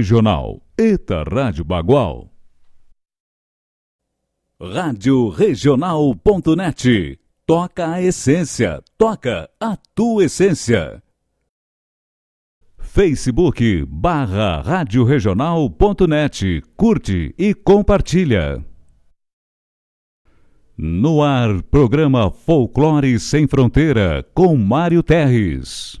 Regional. Eta Rádio Bagual. Rádio Regional.net. Toca a essência. Toca a tua essência. Facebook barra Rádio Regional.net. Curte e compartilha. No ar, programa Folclore Sem Fronteira, com Mário Terres.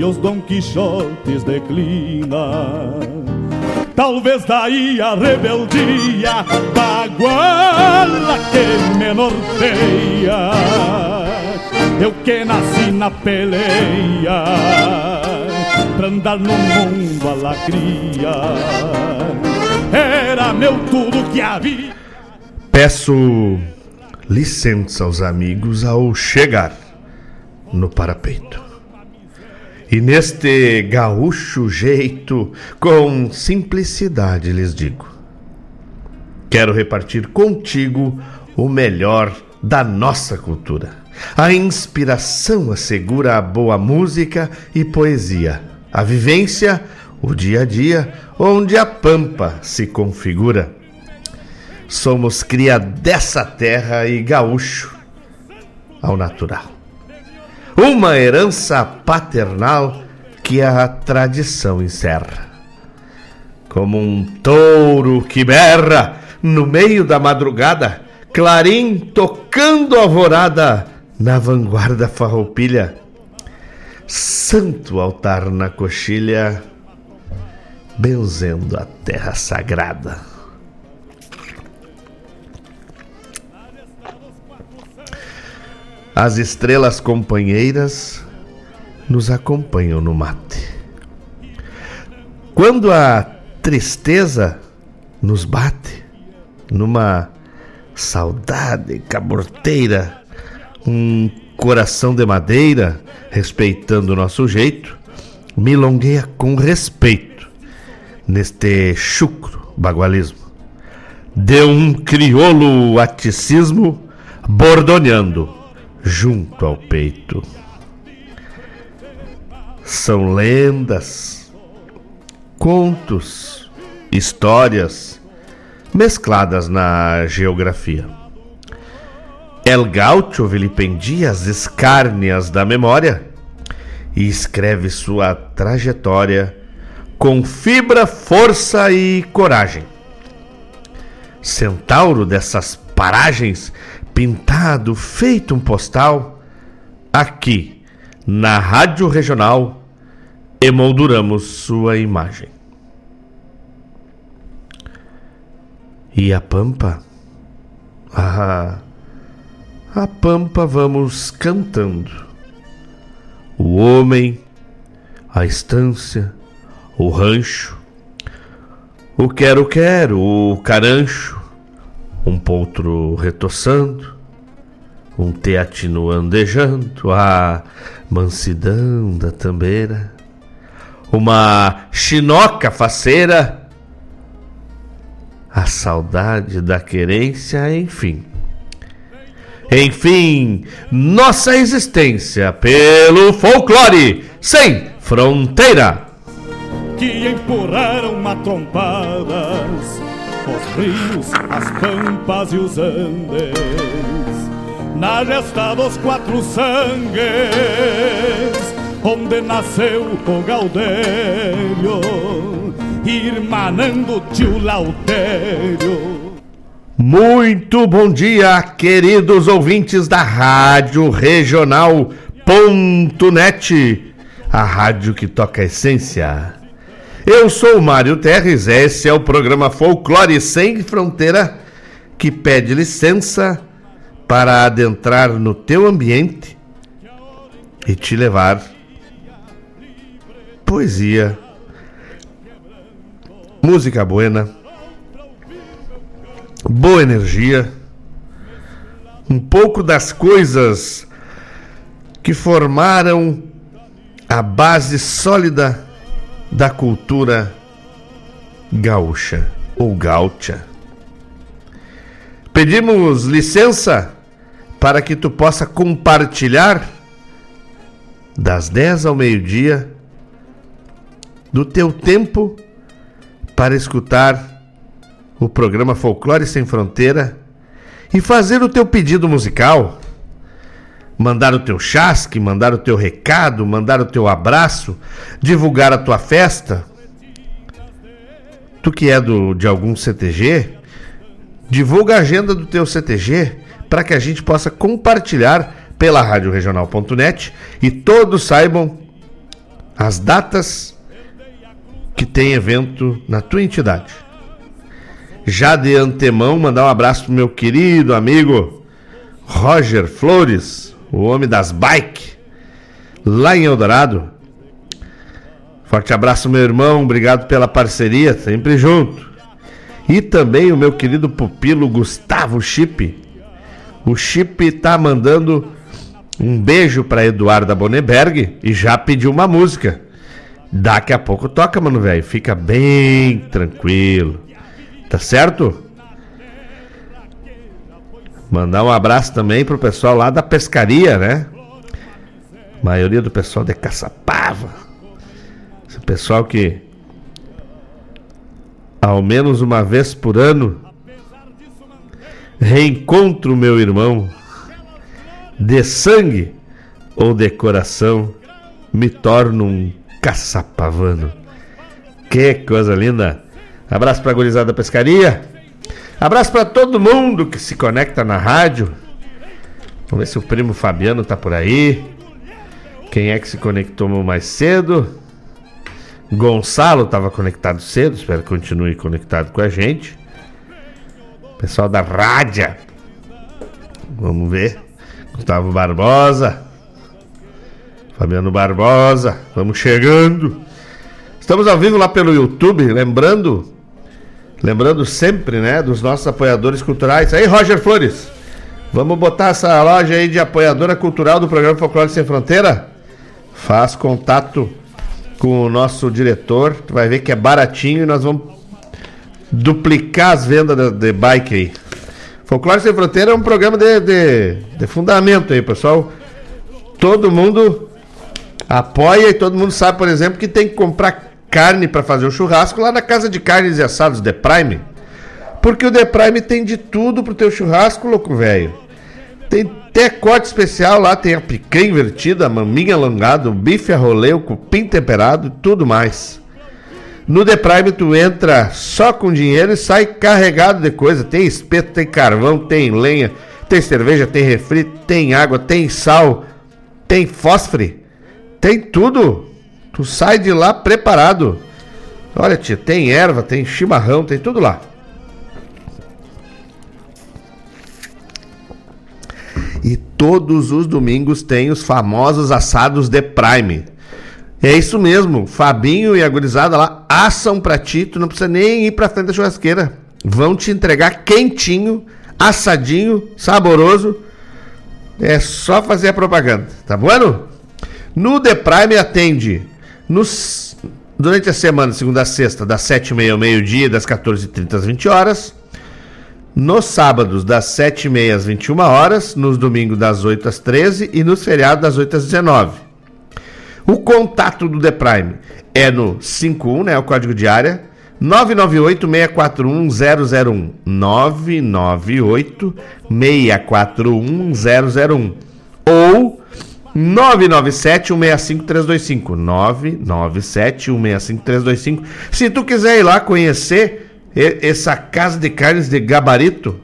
e os Dom Quixotes declina. Talvez daí a rebeldia da guala que me norteia. Eu que nasci na peleia, pra andar no mundo a lacria. Era meu tudo que havia. Peço licença aos amigos ao chegar no parapeito. E neste gaúcho jeito, com simplicidade lhes digo: quero repartir contigo o melhor da nossa cultura. A inspiração assegura a boa música e poesia, a vivência, o dia a dia, onde a pampa se configura. Somos cria dessa terra e gaúcho ao natural uma herança paternal que a tradição encerra. Como um touro que berra no meio da madrugada, clarim tocando alvorada na vanguarda farroupilha, santo altar na coxilha, benzendo a terra sagrada. As estrelas companheiras nos acompanham no mate. Quando a tristeza nos bate, numa saudade caborteira, um coração de madeira, respeitando o nosso jeito, milongueia com respeito neste chucro bagualismo. De um crioulo aticismo bordoneando junto ao peito. São lendas, contos, histórias mescladas na geografia. El Gaucho vilipendia as escárnias da memória e escreve sua trajetória com fibra, força e coragem. Centauro dessas paragens pintado, feito um postal, aqui na Rádio Regional emolduramos sua imagem. E a Pampa? Ah, a Pampa vamos cantando. O homem, a estância, o rancho, o quero-quero, o carancho, um potro retoçando, um teatino andejando, a mansidão da tambeira, uma chinoca faceira, a saudade da querência, enfim. Enfim, nossa existência pelo folclore sem fronteira. Que empurraram matrompadas os rios, as pampas e os andes, na gesta dos quatro sangues, onde nasceu o Gaudério, irmanando tio Lautério. Muito bom dia, queridos ouvintes da Rádio Regional.net, a rádio que toca a essência. Eu sou o Mário Terres, esse é o programa Folclore Sem Fronteira que pede licença para adentrar no teu ambiente e te levar poesia, música buena, boa energia, um pouco das coisas que formaram a base sólida da cultura gaúcha ou gaúcha. Pedimos licença para que tu possa compartilhar das 10 ao meio-dia do teu tempo para escutar o programa Folclore Sem Fronteira e fazer o teu pedido musical mandar o teu chasque, mandar o teu recado, mandar o teu abraço, divulgar a tua festa. Tu que é do, de algum CTG, divulga a agenda do teu CTG para que a gente possa compartilhar pela radioregional.net e todos saibam as datas que tem evento na tua entidade. Já de antemão, mandar um abraço pro meu querido amigo Roger Flores, o homem das bike, lá em Eldorado. Forte abraço, meu irmão, obrigado pela parceria, sempre junto. E também o meu querido pupilo Gustavo Chip. O Chip tá mandando um beijo para Eduarda Boneberg e já pediu uma música. Daqui a pouco toca, mano, velho. Fica bem tranquilo. Tá certo? Mandar um abraço também pro pessoal lá da pescaria, né? A maioria do pessoal de Caçapava. Esse pessoal que ao menos uma vez por ano reencontro meu irmão de sangue ou de coração, me torno um Caçapavano. Que coisa linda. Abraço pra gurizada da pescaria. Abraço para todo mundo que se conecta na rádio. Vamos ver se o primo Fabiano tá por aí. Quem é que se conectou mais cedo? Gonçalo estava conectado cedo, espero que continue conectado com a gente. Pessoal da rádio. Vamos ver. Gustavo Barbosa. Fabiano Barbosa. Vamos chegando. Estamos ao vivo lá pelo YouTube, lembrando, lembrando sempre, né, dos nossos apoiadores culturais. Aí, Roger Flores. Vamos botar essa loja aí de apoiadora cultural do programa Folclore Sem Fronteira? Faz contato com o nosso diretor, tu vai ver que é baratinho e nós vamos duplicar as vendas de, de bike aí. Folclore Sem Fronteira é um programa de, de, de fundamento aí, pessoal. Todo mundo apoia e todo mundo sabe, por exemplo, que tem que comprar carne para fazer o churrasco lá na casa de carnes e assados The Prime. Porque o The Prime tem de tudo pro teu churrasco, louco velho. Tem até corte especial lá, tem a picanha invertida, a maminha alongada, o bife a rolê, o cupim temperado e tudo mais. No The Prime tu entra só com dinheiro e sai carregado de coisa. Tem espeto, tem carvão, tem lenha, tem cerveja, tem refri, tem água, tem sal, tem fósforo, tem tudo. Tu sai de lá preparado. Olha, tia, tem erva, tem chimarrão, tem tudo lá. E todos os domingos tem os famosos assados de Prime. É isso mesmo, Fabinho e a gurizada lá assam pra ti, tu não precisa nem ir pra frente da churrasqueira. Vão te entregar quentinho, assadinho, saboroso. É só fazer a propaganda, tá bom? No The Prime atende nos, durante a semana, segunda a sexta, das 7h30 ao meio-dia, das 14h30 às 20 horas. Nos sábados, das 7h30 às 21 horas, nos domingos, das 8 às 13 e nos feriados, das 8 às 19 O contato do The Prime é no 51, né, o código de área, 998-641-001. 998-641-001. Ou 997-165-325. 997-165-325. Se tu quiser ir lá conhecer essa casa de carnes de gabarito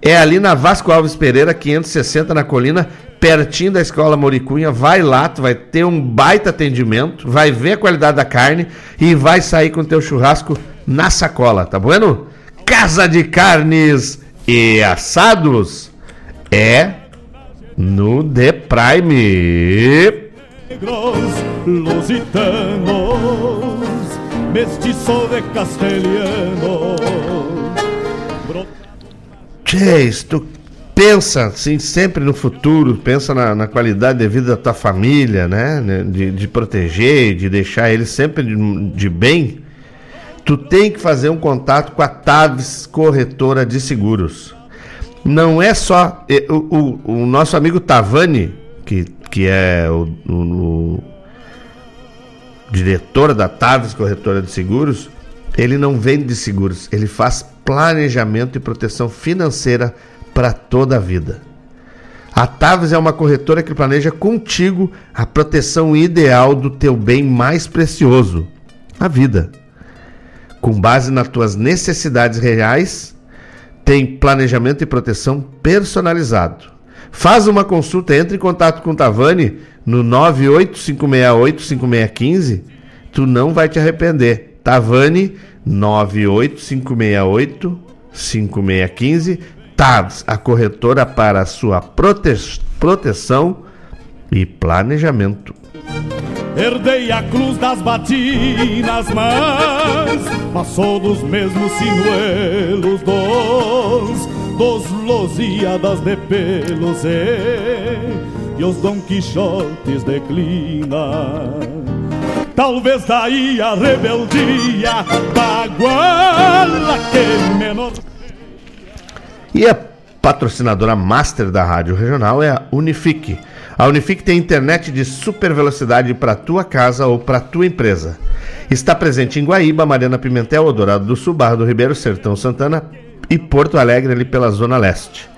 é ali na Vasco Alves Pereira, 560 na colina, pertinho da escola Moricunha. Vai lá, tu vai ter um baita atendimento, vai ver a qualidade da carne e vai sair com teu churrasco na sacola, tá bueno? Casa de Carnes e Assados é no The Prime. Lusitanos mestiço de castelhano. Chase, tu pensa assim, sempre no futuro, pensa na, na, qualidade de vida da tua família, né? De, de proteger, de deixar eles sempre de, de, bem. Tu tem que fazer um contato com a Taves Corretora de Seguros. Não é só. O, o, o nosso amigo Tavani, que, que é o, o diretora da Taves Corretora de Seguros, ele não vende seguros, ele faz planejamento e proteção financeira para toda a vida. A Taves é uma corretora que planeja contigo a proteção ideal do teu bem mais precioso, a vida. Com base nas tuas necessidades reais, tem planejamento e proteção personalizado. Faz uma consulta, entre em contato com o Tavani no 985685615, tu não vai te arrepender. Tavani 985685615, TAVS, a corretora para a sua prote proteção e planejamento. Herdei a cruz das batinas, mas passou dos mesmos sinuelos dos, dos losiadas de pelos e e os Dom Quixotes declina. Talvez daí a rebeldia da guala que menor. E a patrocinadora master da Rádio Regional é a Unifique. A Unifique tem internet de super velocidade para tua casa ou para tua empresa. Está presente em Guaíba, Mariana Pimentel, Odorado do Sul, Barra do Ribeiro, Sertão Santana e Porto Alegre, ali pela Zona Leste.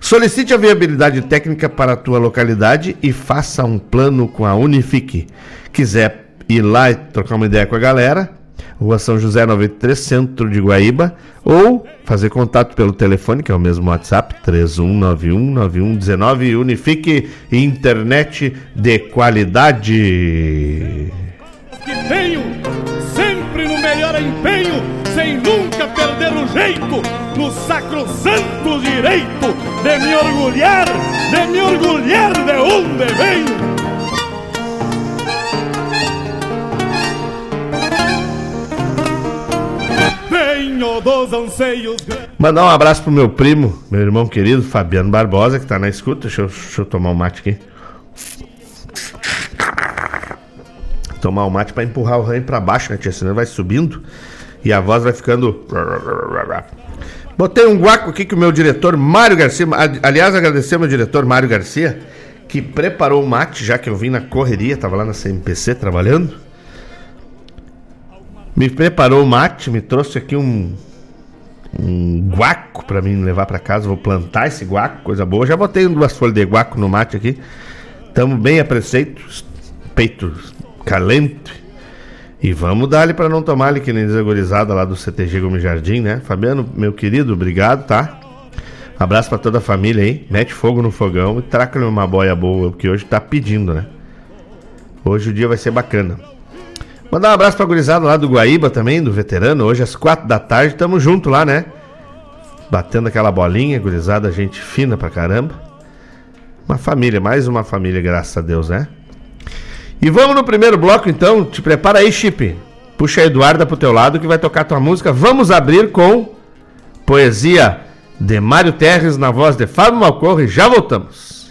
Solicite a viabilidade técnica para a tua localidade e faça um plano com a Unifique. Quiser ir lá e trocar uma ideia com a galera. Rua São José 93, centro de Guaíba, ou fazer contato pelo telefone, que é o mesmo WhatsApp, 31919119 Unifique Internet de qualidade. Que tenho sempre no melhor empenho, sem nunca perder o jeito, no sacrosanto direito de me orgulhar, de me orgulhar de onde venho. Mandar um abraço pro meu primo, meu irmão querido, Fabiano Barbosa, que tá na escuta. Deixa eu, deixa eu tomar um mate aqui. Tomar um mate para empurrar o ranho para baixo, né, tia? Senão vai subindo e a voz vai ficando. Botei um guaco aqui que o meu diretor Mário Garcia. Aliás, agradecer ao meu diretor Mário Garcia, que preparou o mate, já que eu vim na correria, tava lá na CMPC trabalhando. Me preparou o mate, me trouxe aqui um, um guaco para mim levar para casa. Vou plantar esse guaco, coisa boa. Já botei duas folhas de guaco no mate aqui. Tamo bem a preceito, peito calente. E vamos dar para não tomar ali que nem desagorizada lá do CTG Gomes Jardim, né? Fabiano, meu querido, obrigado, tá? Abraço para toda a família aí. Mete fogo no fogão e traca-lhe uma boia boa, porque hoje tá pedindo, né? Hoje o dia vai ser bacana. Mandar um abraço pra gurizada lá do Guaíba também, do veterano. Hoje às quatro da tarde, tamo junto lá, né? Batendo aquela bolinha, gurizada, gente fina pra caramba. Uma família, mais uma família, graças a Deus, né? E vamos no primeiro bloco então. Te prepara aí, Chip. Puxa a Eduarda pro teu lado que vai tocar tua música. Vamos abrir com poesia de Mário Terres na voz de Fábio Malcorre. Já voltamos.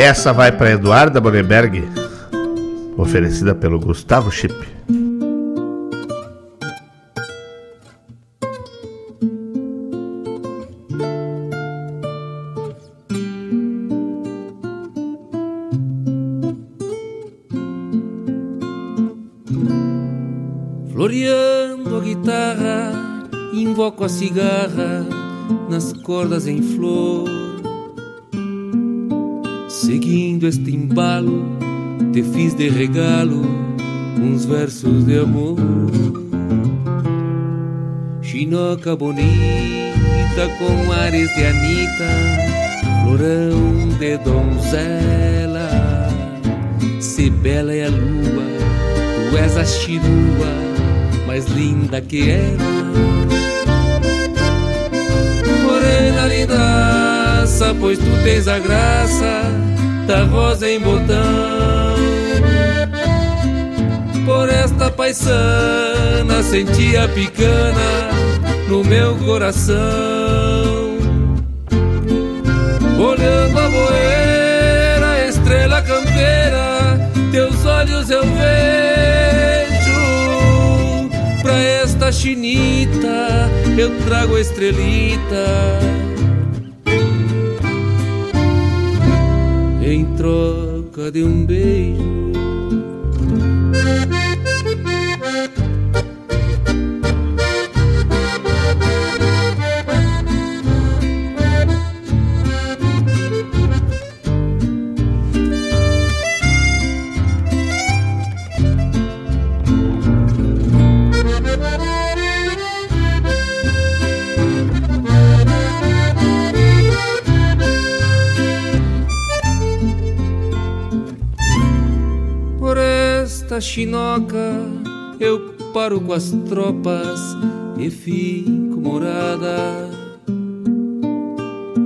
Essa vai para Eduarda Bonenberg, oferecida pelo Gustavo Chip. Floreando a guitarra, invoco a cigarra nas cordas em flor te fiz de regalo uns versos de amor. Chinoca bonita com ares de Anita, florão de donzela. Se bela é a lua, tu és a chirua mais linda que ela. Morena lindaça, pois tu tens a graça da rosa em botão. Por esta paisana senti a picana no meu coração. Olhando a boeira, estrela campeira, teus olhos eu vejo. Pra esta chinita eu trago a estrelita troca de um beijo. Chinoca, eu paro com as tropas e fico morada.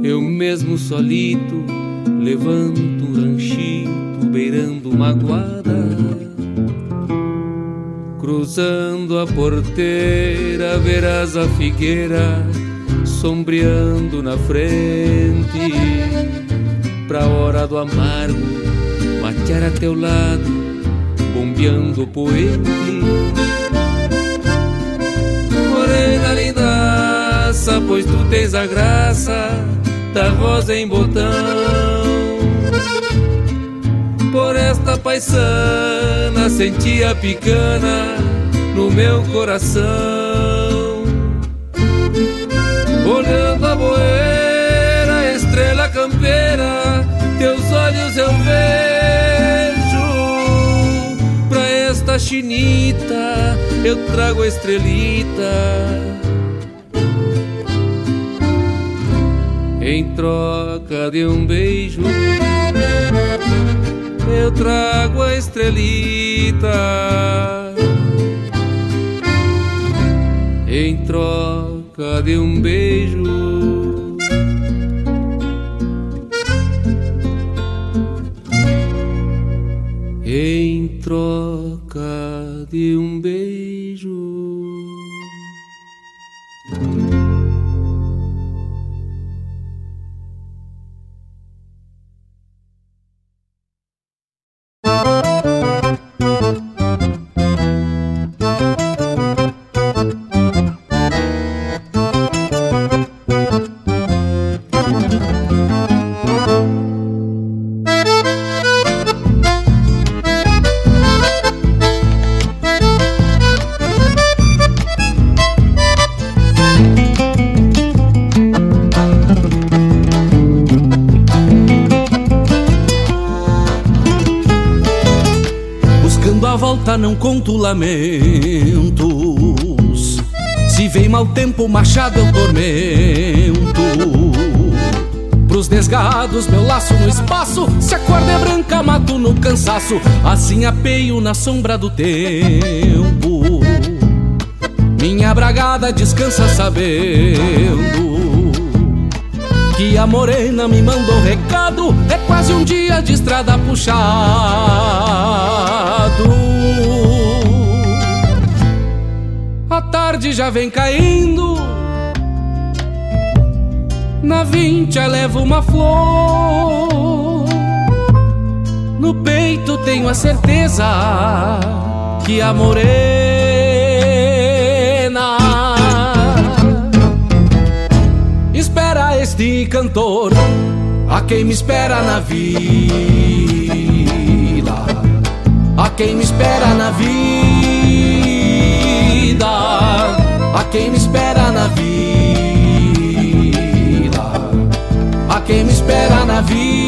Eu mesmo solito levanto um ranchito beirando uma guada. Cruzando a porteira, verás a figueira sombreando na frente. Pra hora do amargo, matear a teu lado bombeando poente. Morena lindaça, pois tu tens a graça da rosa em botão. Por esta paisana senti a picana no meu coração. Olhando chinita eu trago a estrelita. Em troca de um beijo, eu trago a estrelita. Em troca de um beijo. Cansaço. Assim apeio na sombra do tempo. Minha bragada descansa sabendo que a morena me mandou recado. É quase um dia de estrada puxado. A tarde já vem caindo. Na vincha levo uma flor. No peito tenho a certeza que a morena este cantor a quem me espera na vila, a quem me espera na vida, a quem me espera na vila, a quem me espera na vida.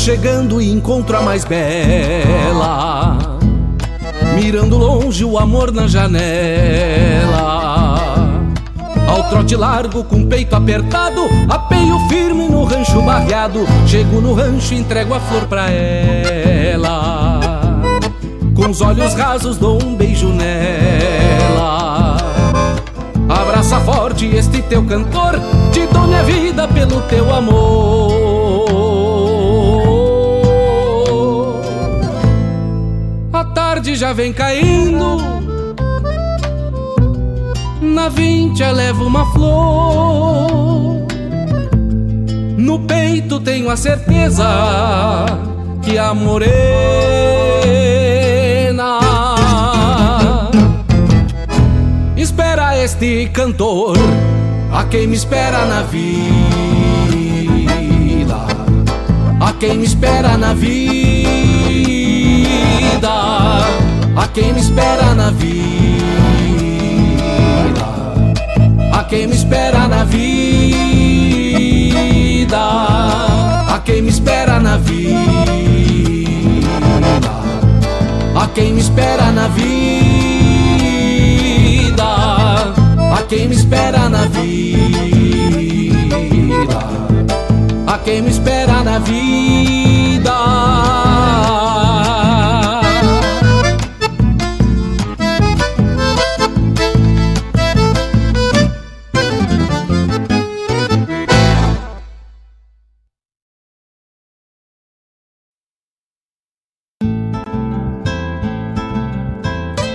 Chegando e encontro a mais bela. Mirando longe o amor na janela. Ao trote largo com peito apertado, apeio firme no rancho barreado. Chego no rancho e entrego a flor pra ela. Com os olhos rasos dou um beijo nela. Abraça forte este teu cantor, te dou minha vida pelo teu amor. Já vem caindo. Na vincha levo uma flor. No peito tenho a certeza que a morena espera este cantor, a quem me espera na vila, a quem me espera na vida a quem me espera na vida, a quem me espera na vida, a quem me espera na vida, a quem me espera na vida, a quem me espera na vida, a quem me espera na vida.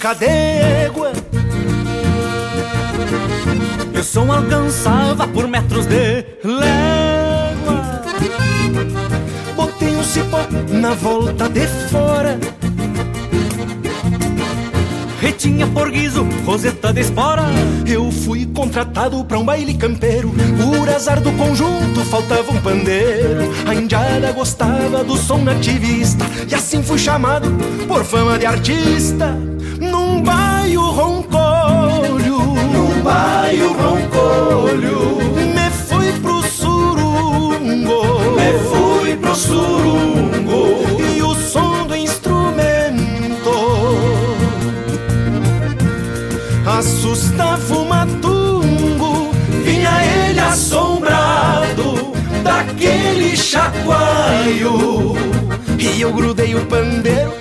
Boca d'égua. E o som alcançava por metros de légua. Botei um cipó na volta de fora Retinha por guiso, roseta de espora. Eu fui contratado pra um baile campeiro. Por azar do conjunto faltava um pandeiro. A indiada gostava do som nativista E assim fui chamado por fama de artista. Num baio roncolho, num baio roncolho, me fui pro surungo, me fui pro surungo, naquele chacoalho. E eu grudei o pandeiro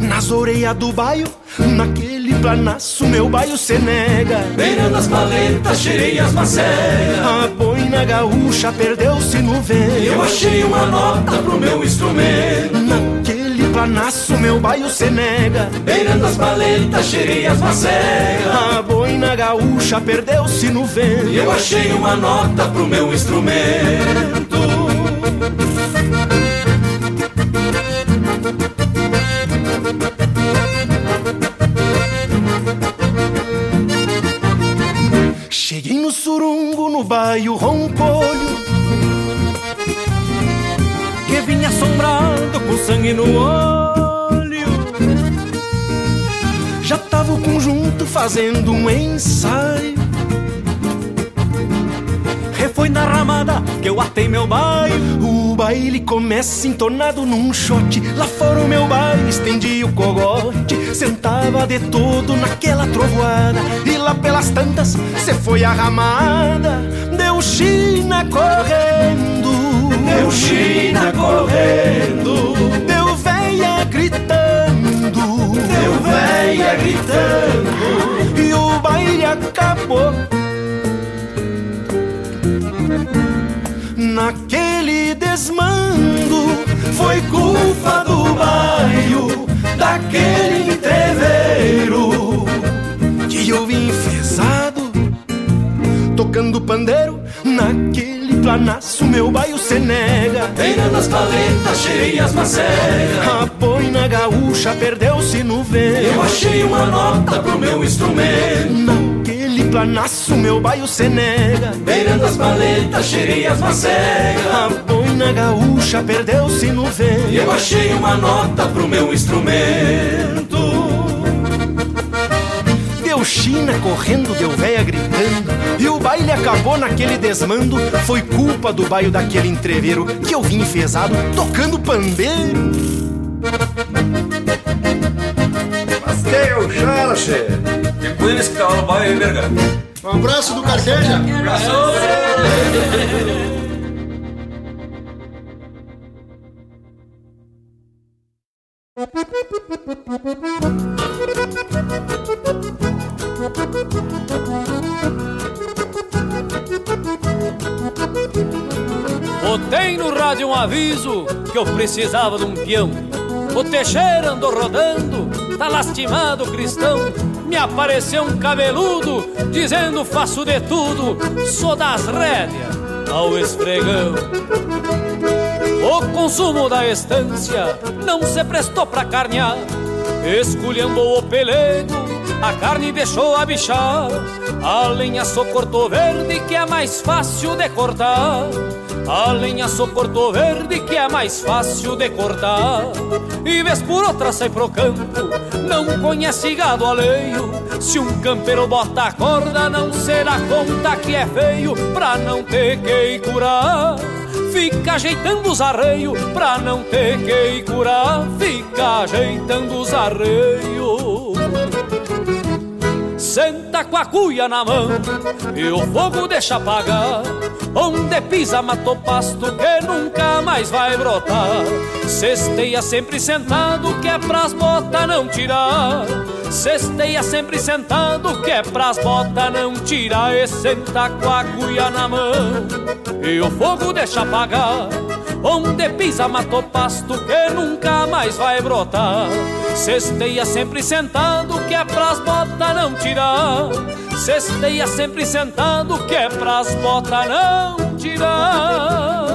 nas orelhas do baio, naquele planaço meu baio se nega. Beirando as paletas, cheirei as macegas. A boina gaúcha perdeu-se no vento. Eu achei uma nota pro meu instrumento. Naquele planaço meu baio se nega. Beirando as paletas, cheirei as macegas. A boina gaúcha perdeu-se no vento. Eu achei uma nota pro meu instrumento. Cheguei no surungo, no baio roncolho Que vinha assombrado com sangue no olho. Já tava o conjunto fazendo um ensaio. Foi na ramada que eu atei meu baile. O baile começa entornado num shot. Lá fora o meu baile estendi o cogote. Sentava de todo naquela trovoada. E lá pelas tantas cê foi a ramada. Deu China correndo Deu China correndo. Deu véia gritando. Deu véia gritando. E o baile acabou. Naquele desmando Foi culpa do baio Daquele entreveiro Que eu vim enfesado Tocando pandeiro Naquele planaço meu baio se nega. Beirando as paletas, cheirei as macegas. A boina gaúcha perdeu-se no vento. Eu achei uma nota pro meu instrumento. Naquele planaço meu baio se nega. Beirando as paletas, cheirei as macegas. A boina gaúcha perdeu-se no vento. Eu achei uma nota pro meu instrumento China correndo, deu véia gritando E o baile acabou naquele desmando Foi culpa do baio daquele entreveiro Que eu vim enfesado tocando pandeiro Mas que é o che? Que coisa que tava no aí, verga? Um abraço do Carqueja. Abraço. Aviso que eu precisava de um peão. O Teixeira andou rodando, tá lastimado cristão. Me apareceu um cabeludo dizendo faço de tudo, sou das rédeas ao esfregão. O consumo da estância não se prestou pra carnear, esculhambou o pelego, a carne deixou a bichar. A lenha só cortou verde que é mais fácil de cortar. A lenha só cortou verde que é mais fácil de cortar. E vez por outra sai pro campo, não conhece gado alheio. Se um campeiro bota a corda, não se dá conta que é feio Pra não ter que curar. Fica ajeitando os arreios pra não ter que curar. Fica ajeitando os arreios Senta com a cuia na mão e o fogo deixa apagar. Onde pisa matou pasto que nunca mais vai brotar. Cesteia sempre sentado que é pras botas não tirar. Cesteia sempre sentado que é pras botas não tirar. E senta com a cuia na mão e o fogo deixa apagar. Onde pisa matou pasto que nunca mais vai brotar. Cesteia sempre sentado que é pras botas não tirar. Cesteia sempre sentado que é pras botas não tirar.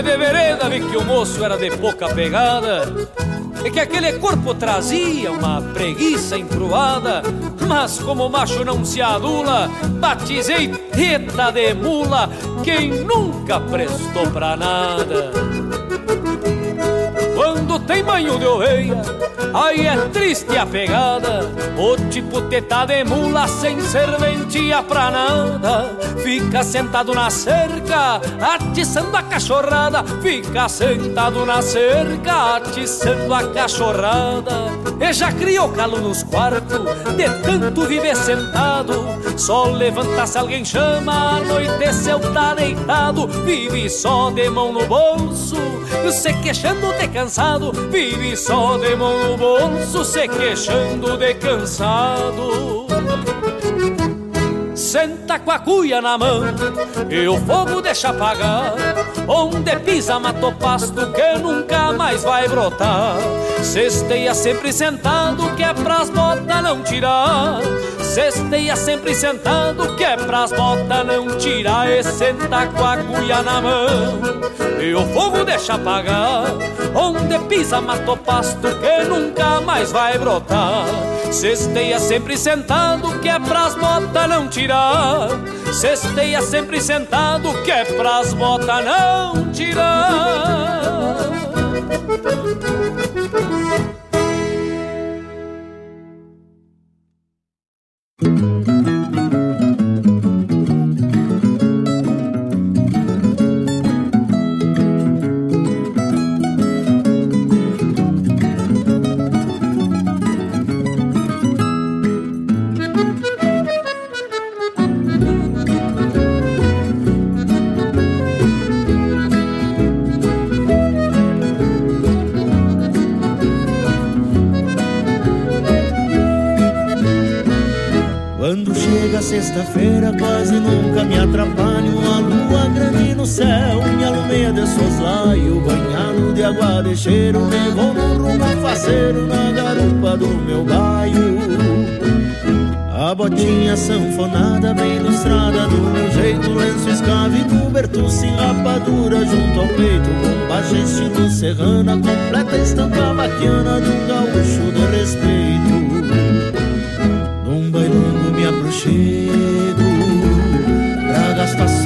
E de vereda vi que o moço era de pouca pegada E que aquele corpo trazia uma preguiça encruada Mas como o macho não se adula Batizei teta de mula Quem nunca prestou pra nada tem banho de oveia. Aí é triste a pegada, o tipo teta de mula sem serventia pra nada. Fica sentado na cerca, atiçando a cachorrada. Fica sentado na cerca, atiçando a cachorrada. E já criou calo nos quartos, de tanto viver sentado. Só levanta se alguém chama, anoiteceu tá deitado. Vive só de mão no bolso, se queixando de cansado. Vive só de mão no bolso, se queixando de cansado senta com a cuia na mão e o fogo deixa apagar. Onde pisa mato pasto que nunca mais vai brotar. Cesteia sempre sentado que é pras botas não tirar. Cesteia sempre sentado que é pras botas não tirar. E senta com a cuia na mão e o fogo deixa apagar. Onde pisa mato pasto que nunca mais vai brotar. Cesteia sempre sentado que é pras botas não tirar. Cesteia sempre sentado que é pras botas não tirar. Sexta-feira quase nunca me atrapalho. A lua grande no céu me alumeia de soslaio Banhado de água de cheiro me vou no rumo faceiro Na garupa do meu baio. A botinha sanfonada bem ilustrada do meu jeito Lenço escave coberto sem rapadura junto ao peito Com baixa estilo serrana, completa estampa vaquiana De um gaúcho de respeito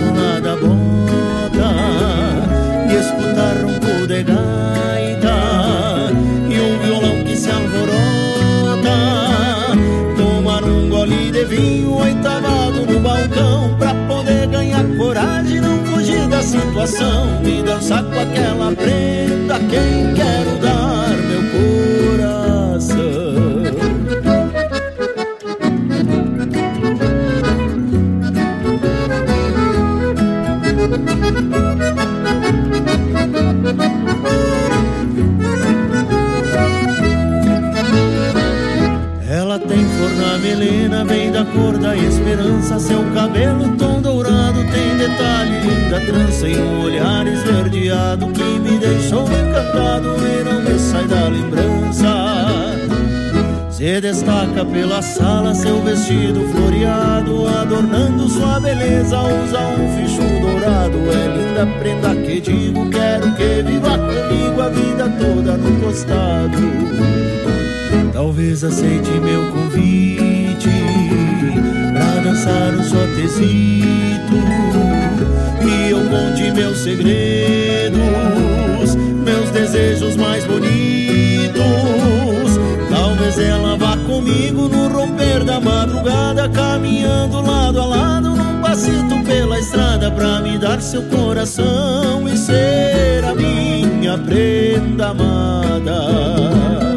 gastar sola da bota E escutar ronco de gaita E um violão que se alvorota Tomar um gole de vinho oitavado no balcão Pra poder ganhar coragem não fugir da situação. E dançar com aquela prenda quem quero da cor da esperança. Seu cabelo tom dourado tem detalhe, linda trança e um olhar esverdeado que me deixou encantado e não me sai da lembrança. Se destaca pela sala seu vestido floreado, adornando sua beleza, usa um ficho dourado. É linda prenda que digo, quero que viva comigo a vida toda no costado. Talvez aceite meu convite pra dançar um shotezito e eu conte meus segredos, meus desejos mais bonitos. Talvez ela vá comigo no romper da madrugada, caminhando lado a lado num passito pela estrada pra me dar seu coração e ser a minha prenda amada.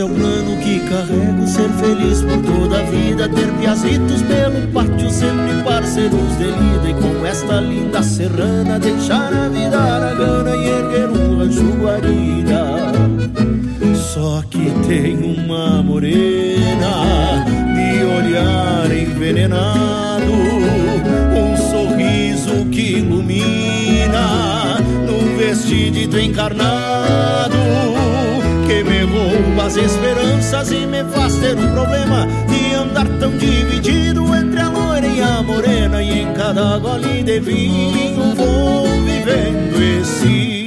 É o plano que carrego, ser feliz por toda a vida Ter piazitos pelo pátio, sempre parceiros de E com esta linda serrana deixar a vida aragana E erguer um rancho guarida. Só que tem uma morena De olhar envenenado Um sorriso que ilumina Num vestido encarnado me rouba as esperanças e me faz ter um problema de andar tão dividido entre a loira e a morena. E em cada gole de vinho vou vivendo esse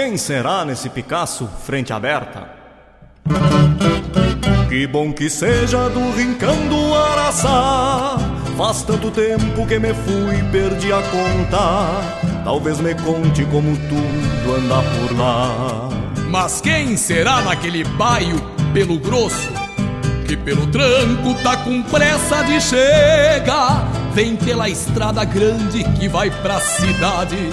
quem será nesse Picasso frente aberta? Que bom que seja do rincão do Araçá. Faz tanto tempo que me fui e perdi a conta. Talvez me conte como tudo anda por lá. Mas quem será naquele baio pelo grosso? Que pelo tranco tá com pressa de chegar. Vem pela estrada grande que vai pra cidade.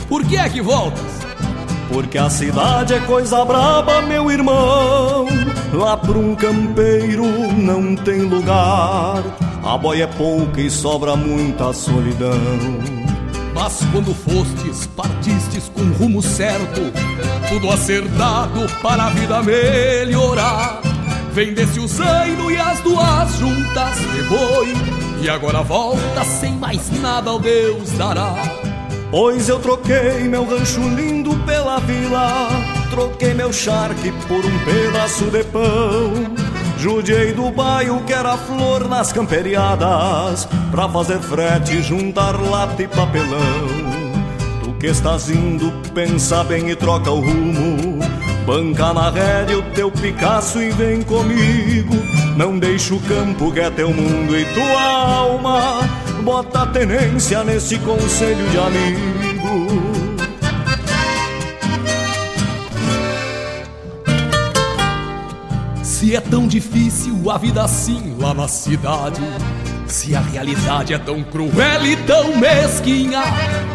Por que é que voltas? Porque a cidade é coisa braba, meu irmão. Lá pra um campeiro não tem lugar. A boia é pouca e sobra muita solidão. Mas quando fostes, partistes com rumo certo, tudo acertado para a vida melhorar. Vendesse o zaino e as duas juntas de boi, e agora volta sem mais nada ao Deus dará. Pois eu troquei meu rancho lindo pela vila, troquei meu charque por um pedaço de pão. Judiei do bairro que era flor nas camperiadas, pra fazer frete juntar lata e papelão. Tu que estás indo, pensa bem e troca o rumo. Banca na rédea o teu Picasso e vem comigo. Não deixa o campo que é teu mundo e tua alma. Bota tenência nesse conselho de amigo. Se é tão difícil a vida assim lá na cidade, se a realidade é tão cruel e tão mesquinha,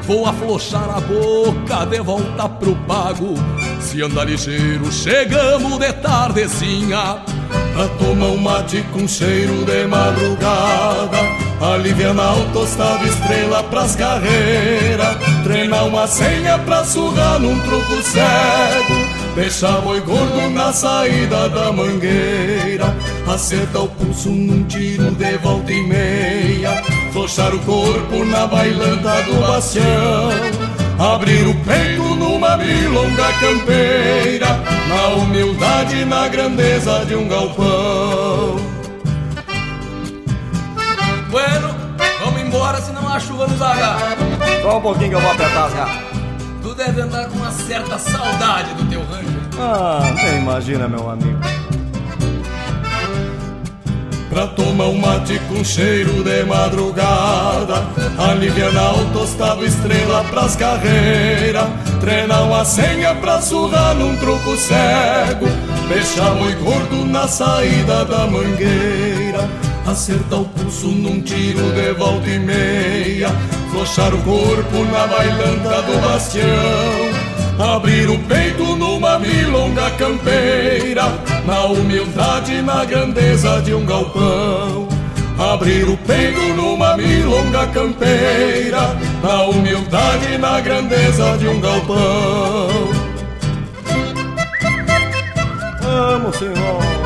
vou afrouxar a boca de volta pro pago. Se andar ligeiro, chegamos de tardezinha. Pra tomar um mate com cheiro de madrugada Alivianar o tostado estrela pras carreiras Treinar uma senha pra surrar num truco cego Deixar boi gordo na saída da mangueira Acertar o pulso num tiro de volta e meia Flochar o corpo na bailanta do bastião Abrir o peito numa milonga campeira Na humildade e na grandeza de um galpão. Bueno, vamos embora senão a chuva nos agarra. Só um pouquinho que eu vou apertar as garras Tu deve andar com uma certa saudade do teu rancho. Ah, nem imagina meu amigo Pra tomar um mate com cheiro de madrugada. Alivianar o tostado estrela pras carreiras Treinar uma senha pra surrar num truco cego. Fechar boi gordo na saída da mangueira. Acertar o pulso num tiro de volta e meia. Flochar o corpo na bailanta do bastião Abrir o peito numa milonga campeira Na humildade na grandeza de um galpão. Abrir o peito numa milonga campeira Na humildade na grandeza de um galpão. Vamos, senhor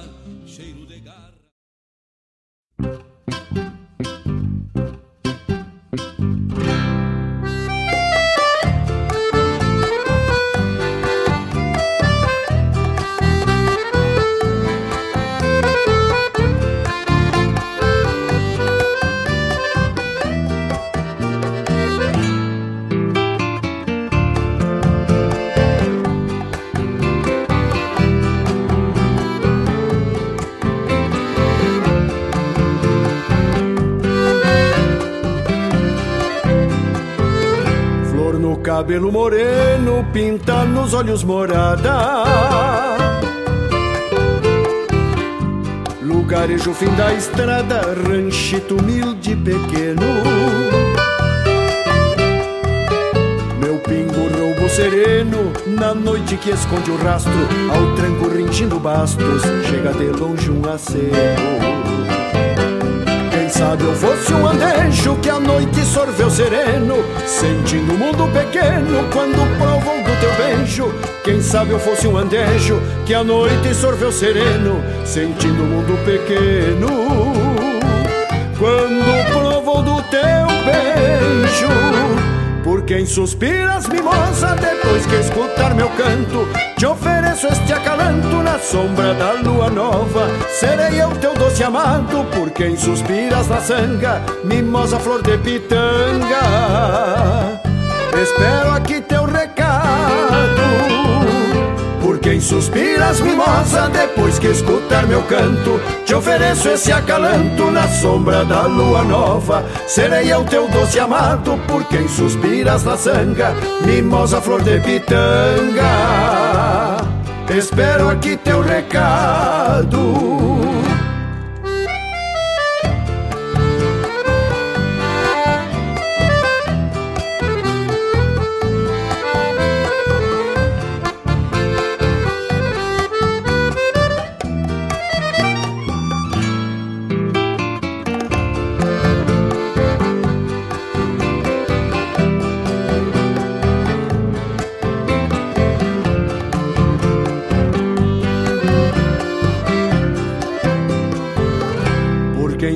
cabelo moreno, pinta nos olhos morada. Lugarejo fim da estrada, ranchito humilde pequeno. Meu pingo roubo sereno, na noite que esconde o rastro, ao tranco ringindo bastos, chega de longe um aceno. Sabe eu fosse um andejo que a noite sorveu sereno, sentindo o mundo pequeno quando provou do teu beijo. Quem sabe eu fosse um andejo que a noite sorveu sereno, sentindo o mundo pequeno quando provou do teu beijo. Por quem suspiras, mimosa, depois que escutar meu canto, te ofereço este acalanto na sombra da lua nova. Serei eu teu doce amado, por quem suspiras na sanga, mimosa flor de pitanga. Espero aqui teu recado. Quem suspiras, mimosa, depois que escutar meu canto, te ofereço esse acalanto na sombra da lua nova. Serei eu teu doce amado, por quem suspiras na sanga, mimosa flor de pitanga. Espero aqui teu recado.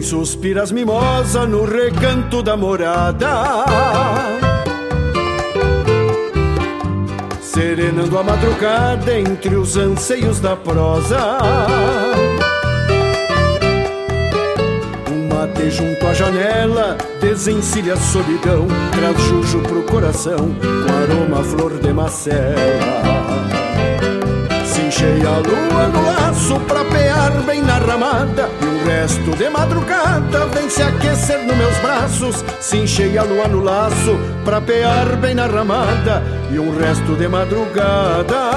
Suspiras mimosa no recanto da morada. Serenando a madrugada entre os anseios da prosa. Um mate junto à janela desencilha a solidão Traz jujo pro coração com aroma flor de macela. Cinchei a lua no laço pra pear bem na ramada resto de madrugada vem se aquecer nos meus braços. Cinchei a lua no laço pra pear bem na ramada. E o resto de madrugada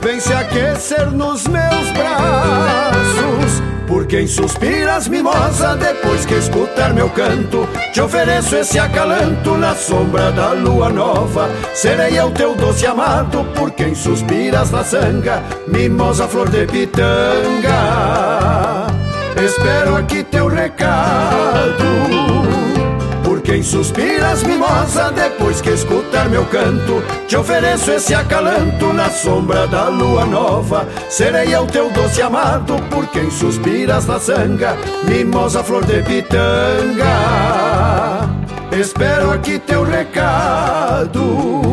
vem se aquecer nos meus braços por quem suspiras, mimosa, depois que escutar meu canto, te ofereço esse acalanto na sombra da lua nova. Serei eu teu doce amado, por quem suspiras na sanga, mimosa flor de pitanga. Espero aqui teu recado. Quem suspiras, mimosa, depois que escutar meu canto, te ofereço esse acalanto na sombra da lua nova. Serei eu teu doce amado, por quem suspiras na sanga, mimosa flor de pitanga. Espero aqui teu recado.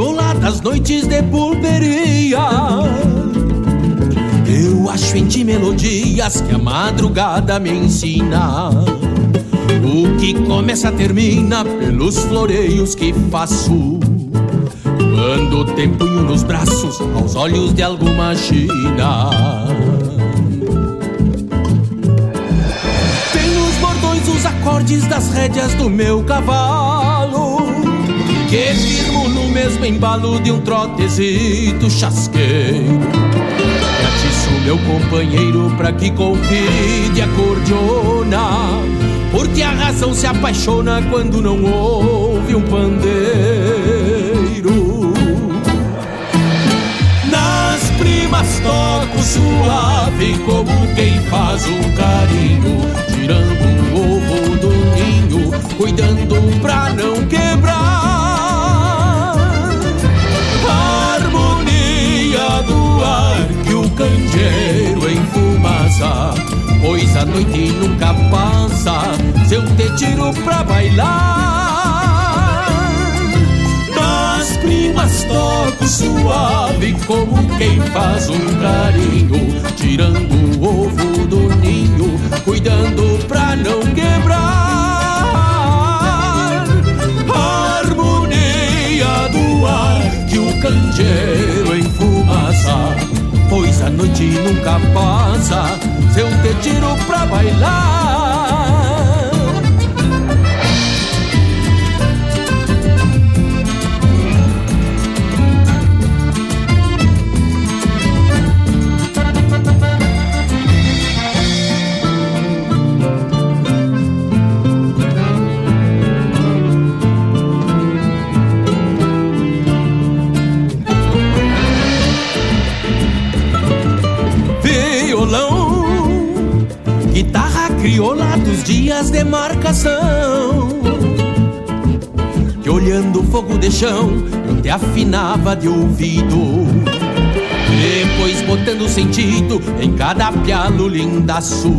Crioula das noites de pulperia. Eu acho em ti melodias que a madrugada me ensina. O que começa termina pelos floreios que faço. Quando tem punho nos braços aos olhos de alguma china. Tem nos bordões os acordes das rédeas do meu cavalo que mesmo embalo de um trotezito chasqueiro. E atiço meu companheiro pra que convide a cordiona, porque a razão se apaixona quando não ouve um pandeiro. Nas primas toco suave como quem faz um carinho, tirando um ovo do ninho, cuidando pra não quebrar. Candeeiro enfumaça Pois a noite nunca passa se eu te tiro pra bailar. Nas primas toco suave como quem faz um carinho Tirando o ovo do ninho, cuidando pra não quebrar. Harmonia do ar que o candeeiro enfumaça Pois a noite nunca passa. Se eu te tiro pra bailar crioula dos dias de marcação Que olhando o fogo de chão te afinava de ouvido. Depois botando sentido em cada pialo lindaço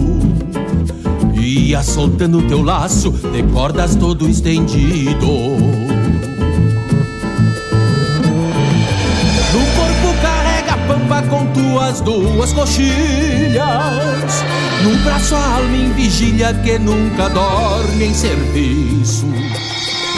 Ia soltando teu laço de cordas todo estendido tuas duas coxilhas. No braço a alma em vigília que nunca dorme em serviço.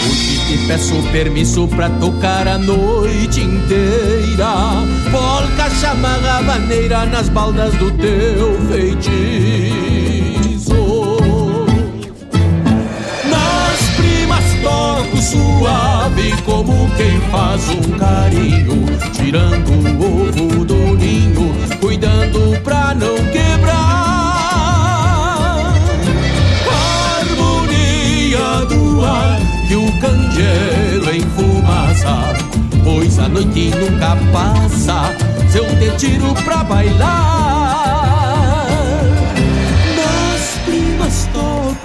Hoje te peço permisso pra tocar a noite inteira. Polca, chamarra, vaneira nas baldas do teu feitiço suave como quem faz um carinho Tirando o ovo do ninho, cuidando pra não quebrar. Do ar que o candeeiro enfumaça Pois a noite nunca passa se eu te tiro pra bailar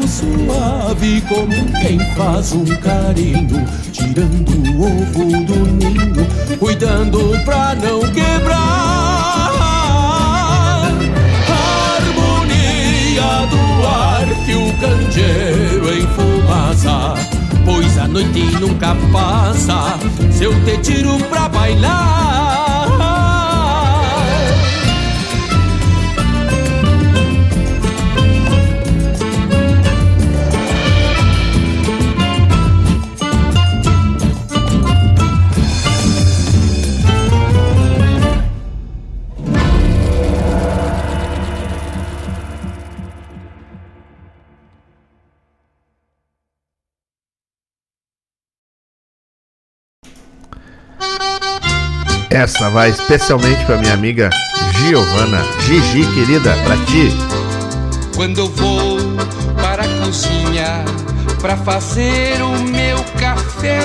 suave como quem faz um carinho Tirando o ovo do ninho, cuidando pra não quebrar. Harmonia do ar que o candeeiro enfumaça Pois a noite nunca passa Se eu te tiro pra bailar Essa vai especialmente para minha amiga Giovana. Gigi, querida, para ti. Quando eu vou para a cozinha para fazer o meu café,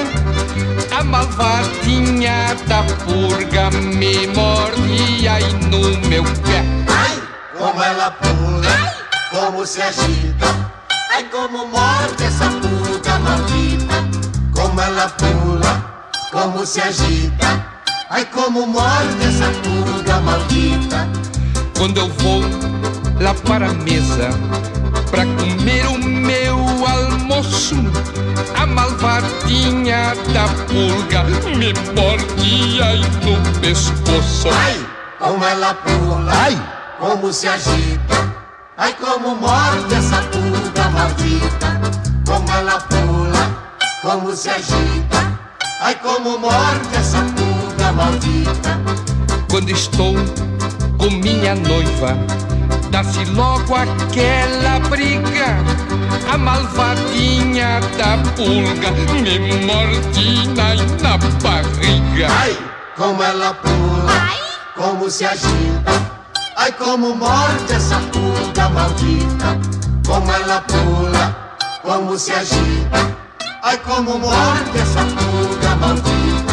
a malvadinha da purga me morde aí no meu pé. Ai, como ela pula, como se agita. Ai, como morde essa purga maldita. Como ela pula, como se agita. Ai, como morde essa pulga maldita. Quando eu vou lá para a mesa para comer o meu almoço, a malvadinha da pulga me mordia no pescoço. Ai, como ela pula, ai, como se agita. Ai, como morde essa pulga maldita. Como ela pula, como se agita. Ai, como morde essa pulga maldita. Quando estou com minha noiva dá-se logo aquela briga. A malvadinha da pulga me morde na barriga. Ai, como ela pula, Ai. como se agita. Ai, como morde essa pulga maldita. Como ela pula, como se agita. Ai, como morde essa pulga maldita.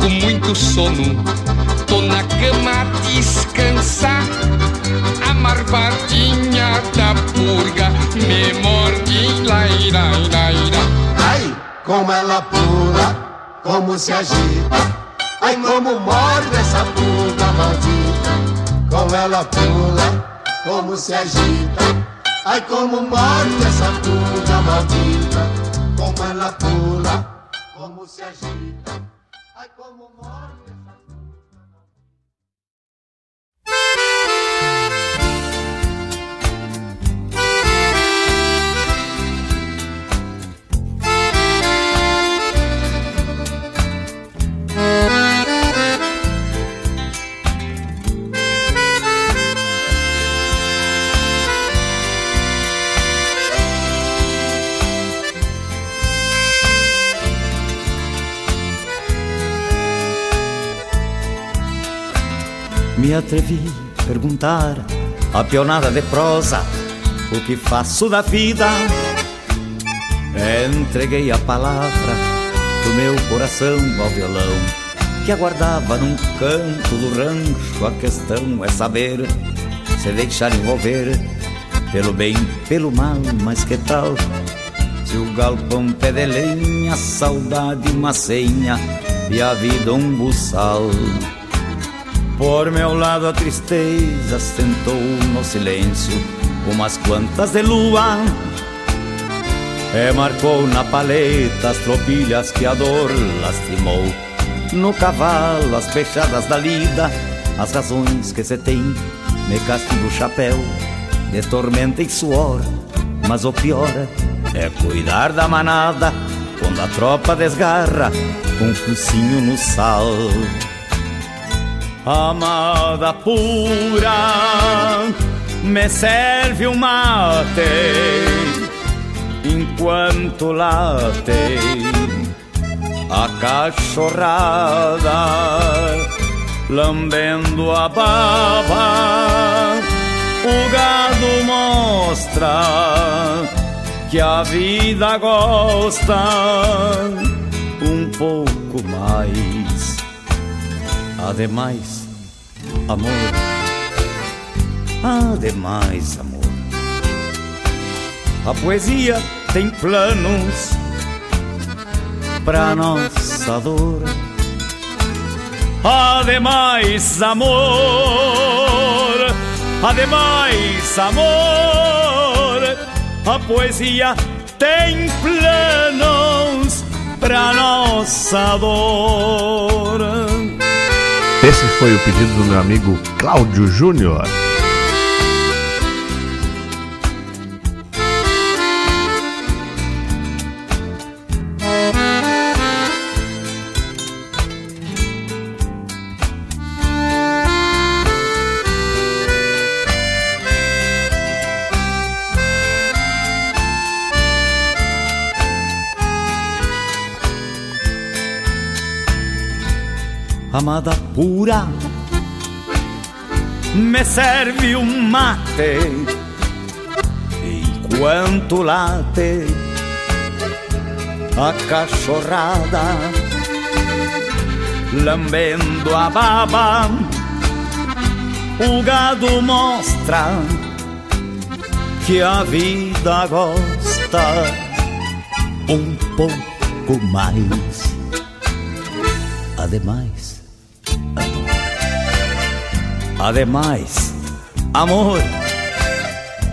com muito sono. Tô na cama descansar A marvadinha da purga Me morde, laira, laira Ai, como ela pula, como se agita. Ai, como morde essa purga maldita. Como ela pula, como se agita. Ai, como morde essa purga maldita. Como ela pula, como se agita Ai, como morde Me atrevi a perguntar a pionada de prosa o que faço da vida. Entreguei a palavra do meu coração ao violão que aguardava num canto do rancho. A questão é saber se deixar envolver pelo bem, pelo mal, mas que tal? Se o galpão pé de lenha, saudade uma senha e a vida um buçal. Por meu lado a tristeza sentou no silêncio umas quantas de lua E marcou na paleta as tropilhas que a dor lastimou No cavalo as fechadas da lida As razões que se tem me castigo o chapéu De tormenta e suor Mas o pior é cuidar da manada Quando a tropa desgarra com um focinho no sal amada pura, me serve um mate enquanto late a cachorrada, lambendo a baba, o gado mostra que a vida gosta um pouco mais Ademais, amor. Ademais, amor. A poesia tem planos pra nossa dor. Ademais, amor. Ademais, amor. A poesia tem planos pra nossa dor. Esse foi o pedido do meu amigo Cláudio Júnior. Amada pura, me serve um mate enquanto late a cachorrada, lambendo a baba, o gado mostra que a vida gosta um pouco mais. Ademais, Ademais, amor.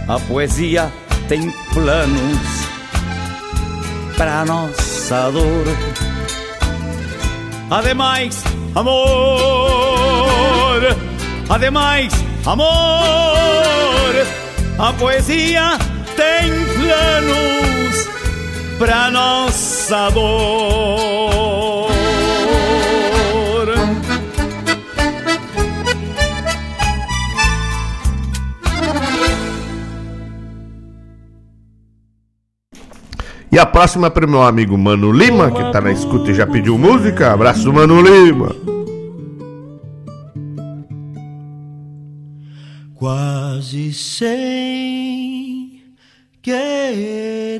A poesia tem planos para nossa dor. Ademais, amor. Ademais, amor. A poesia tem planos para nossa dor. E a próxima é para o meu amigo Mano Lima, que está na escuta e já pediu música. Abraço, Mano Lima. Quase sem querer.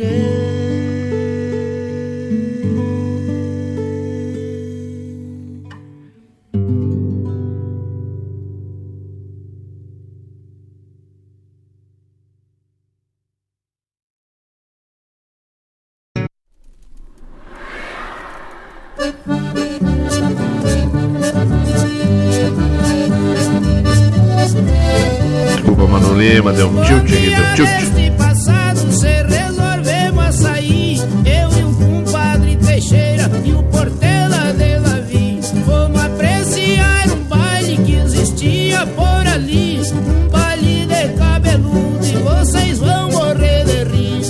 Lima, deu um tilt aqui, deu tilt. Este passado se resolvemos a sair. Eu e o compadre Teixeira e o Portela de Lavi. Fomos apreciar um baile que existia por ali. Um baile de cabeludo e vocês vão morrer de rir.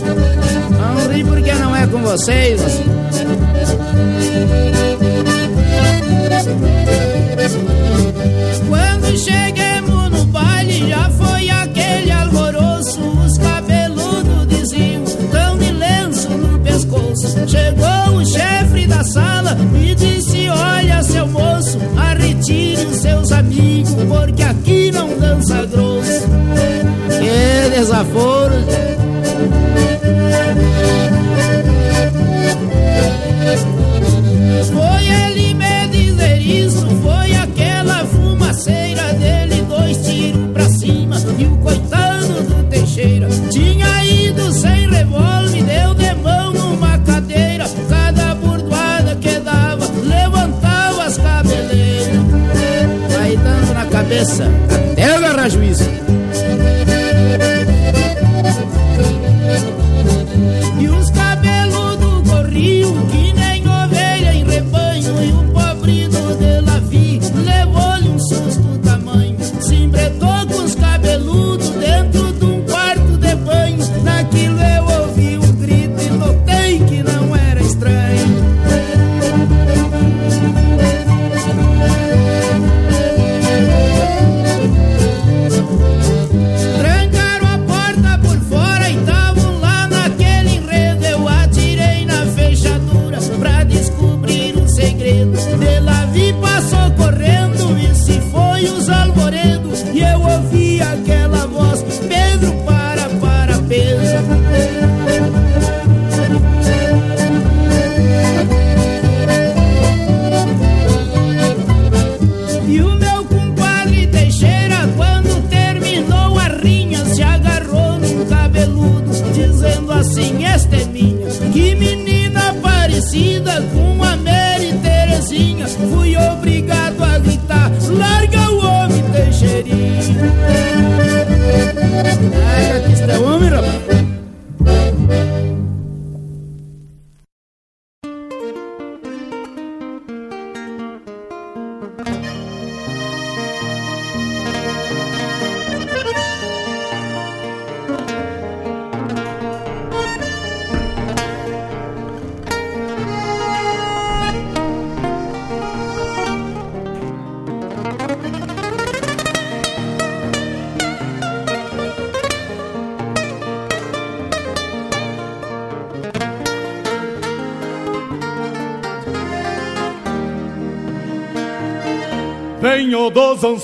Não rir porque não é com vocês. Quando Chegou o chefe da sala e disse olha seu moço Arretire os seus amigos porque aqui não dança grosso. Que desaforo Foi ele me dizer isso, foi aquela fumaceira dele, dois tiros pra cima e o coitado do Teixeira. Tinha ido sem revólver, cabeça até agarrar juízo.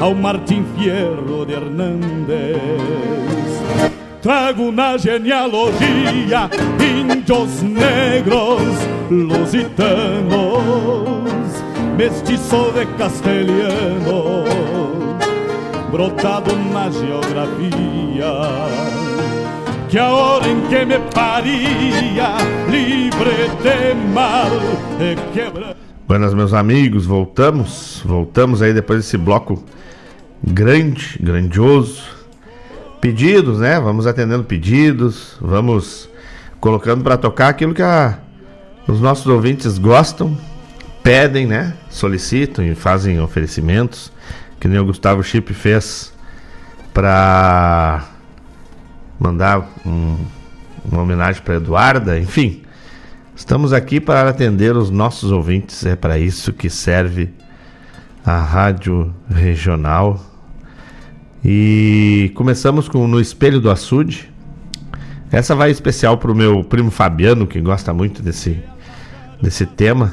ao Martim Fierro de Hernandes. Trago na genealogia índios negros lusitanos mestiço de castelhano, brotado na geografia, que a hora em que me paria, livre de mal e quebra. Buenas, meus amigos, voltamos, voltamos aí depois desse bloco grande, grandioso. Pedidos, né? Vamos atendendo pedidos, vamos colocando para tocar aquilo que a, os nossos ouvintes gostam pedem, né? Solicitam e fazem oferecimentos, que nem o Gustavo Chip fez para mandar um, uma homenagem para Eduarda, enfim. Estamos aqui para atender os nossos ouvintes, é para isso que serve a Rádio Regional. E começamos com No Espelho do Açude. Essa vai especial para o meu primo Fabiano, que gosta muito desse, desse tema.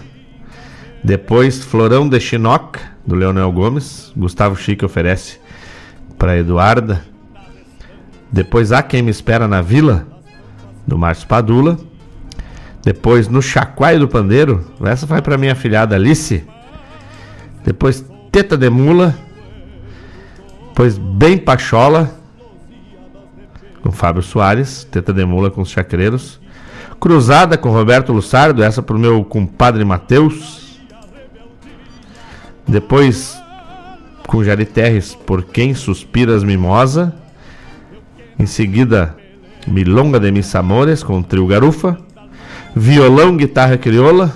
Depois, Florão de Chinoca, do Leonel Gomes. Gustavo Chique oferece para Eduarda. Depois, Há Quem Me Espera na Vila, do Márcio Padula. Depois, No Chacoalho do Pandeiro. Essa vai para minha afilhada Alice. Depois, Teta de Mula. Depois, Bem Pachola, com Fábio Soares. Teta de Mula com os Chacreiros. Cruzada com Roberto Lussardo. Essa para o meu compadre Matheus. Depois, com Jari Terres, Por Quem Suspiras Mimosa. Em seguida, Milonga de Mis Amores, com o trio Garufa. Violão, guitarra crioula,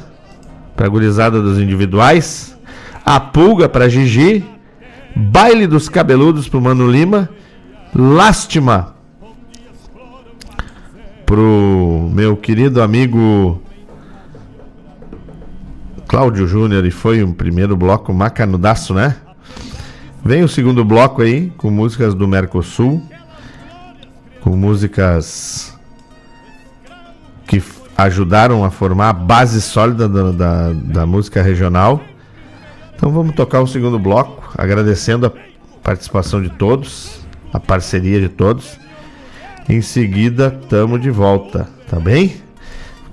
para gurizada dos individuais. A Pulga para Gigi. Baile dos Cabeludos para Mano Lima. Lástima pro meu querido amigo Cláudio Júnior e foi um primeiro bloco macanudaço, né? Vem o segundo bloco aí com músicas do Mercosul, com músicas que ajudaram a formar a base sólida da, da, da música regional. Então vamos tocar o segundo bloco, agradecendo a participação de todos, a parceria de todos. Em seguida, tamo de volta, tá bem?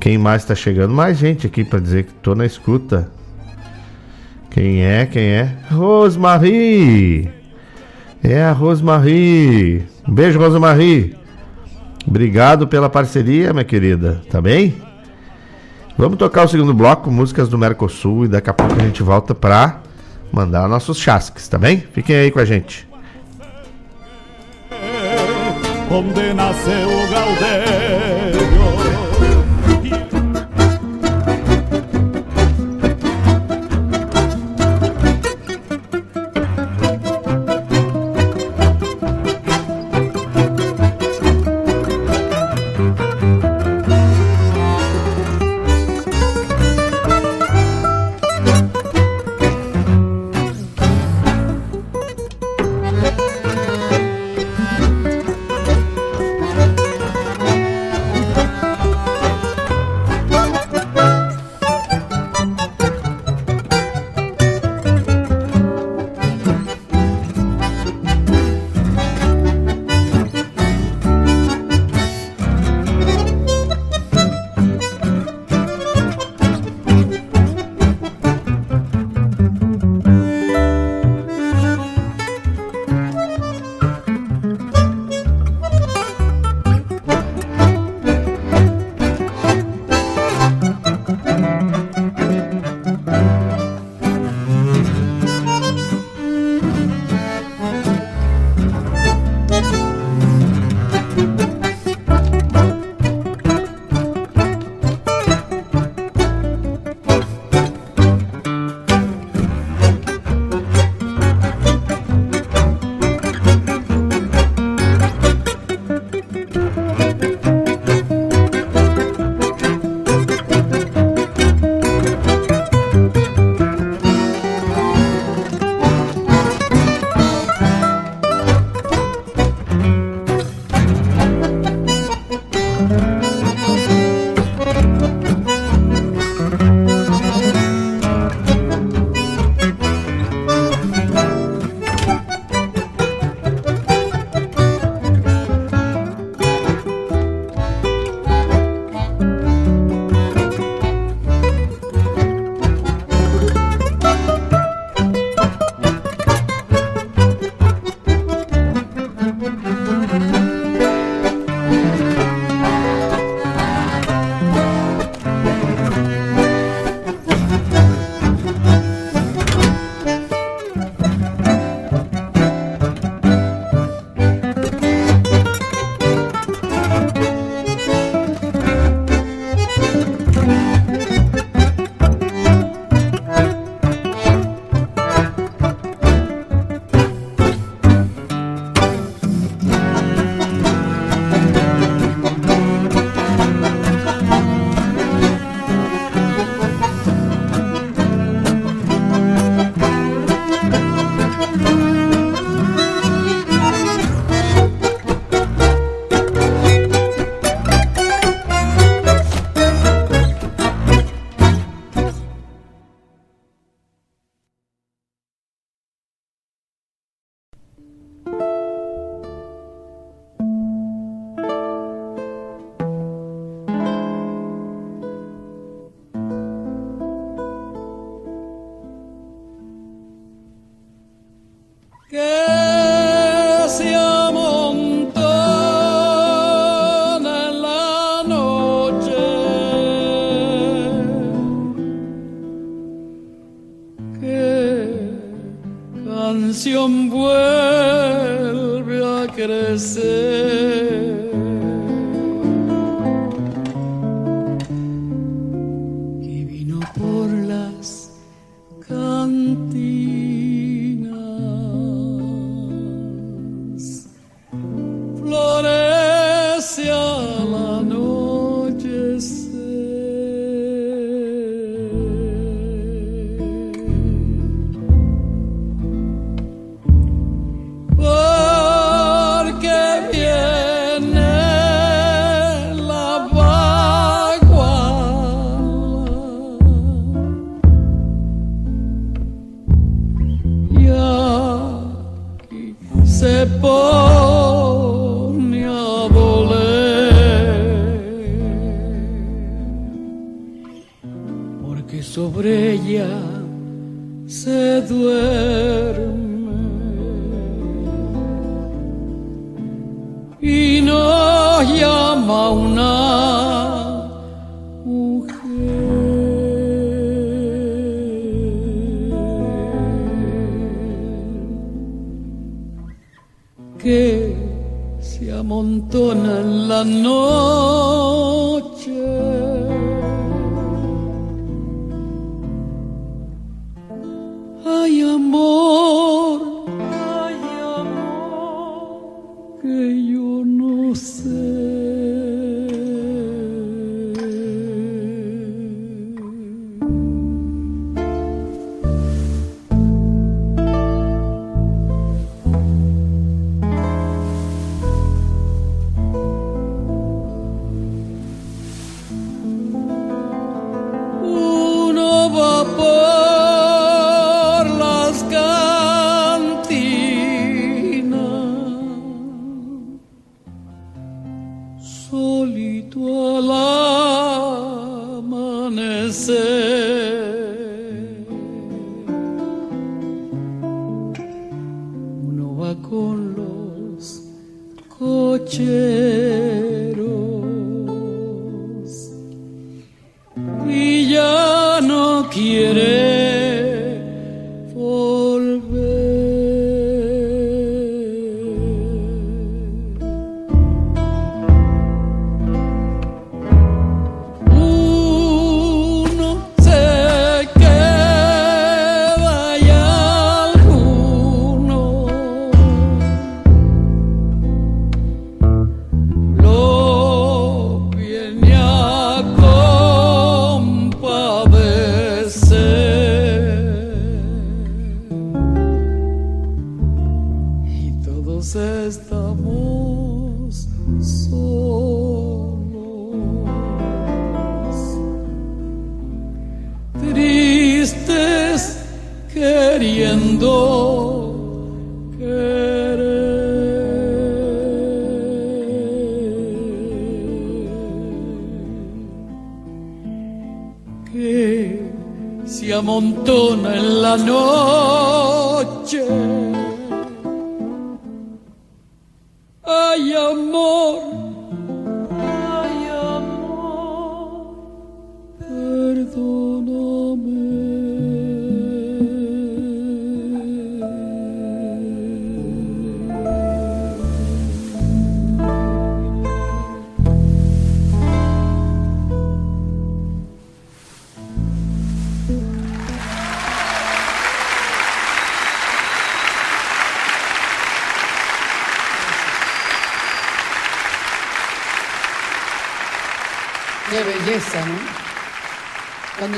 Quem mais está chegando? Mais gente aqui para dizer que tô na escuta. Quem é? Quem é? Rosmarie. É a Rosmarie. Um beijo, Rosmarie. Obrigado pela parceria, minha querida. Tá bem? Vamos tocar o segundo bloco, músicas do Mercosul, e daqui a pouco a gente volta pra mandar nossos chasques, tá bem? Fiquem aí com a gente. Onde nasceu o Galdério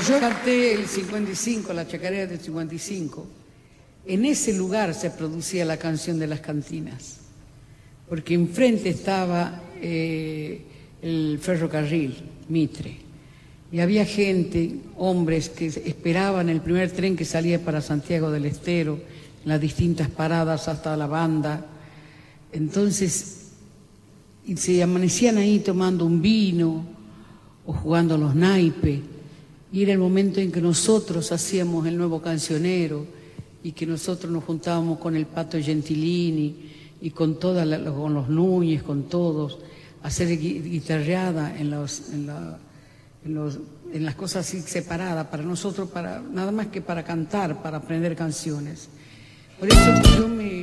yo canté el 55, la chacarera del 55, en ese lugar se producía la canción de las cantinas, porque enfrente estaba eh, el ferrocarril Mitre, y había gente, hombres, que esperaban el primer tren que salía para Santiago del Estero, las distintas paradas hasta la banda. Entonces, se amanecían ahí tomando un vino o jugando a los naipes. Y era el momento en que nosotros hacíamos el nuevo cancionero y que nosotros nos juntábamos con el Pato Gentilini y con, toda la- con los Núñez, con todos, a hacer gui- guitarreada en, los, en, la- en los- en las cosas así separadas, para nosotros, para, nada más que para cantar, para aprender canciones. Por eso yo me.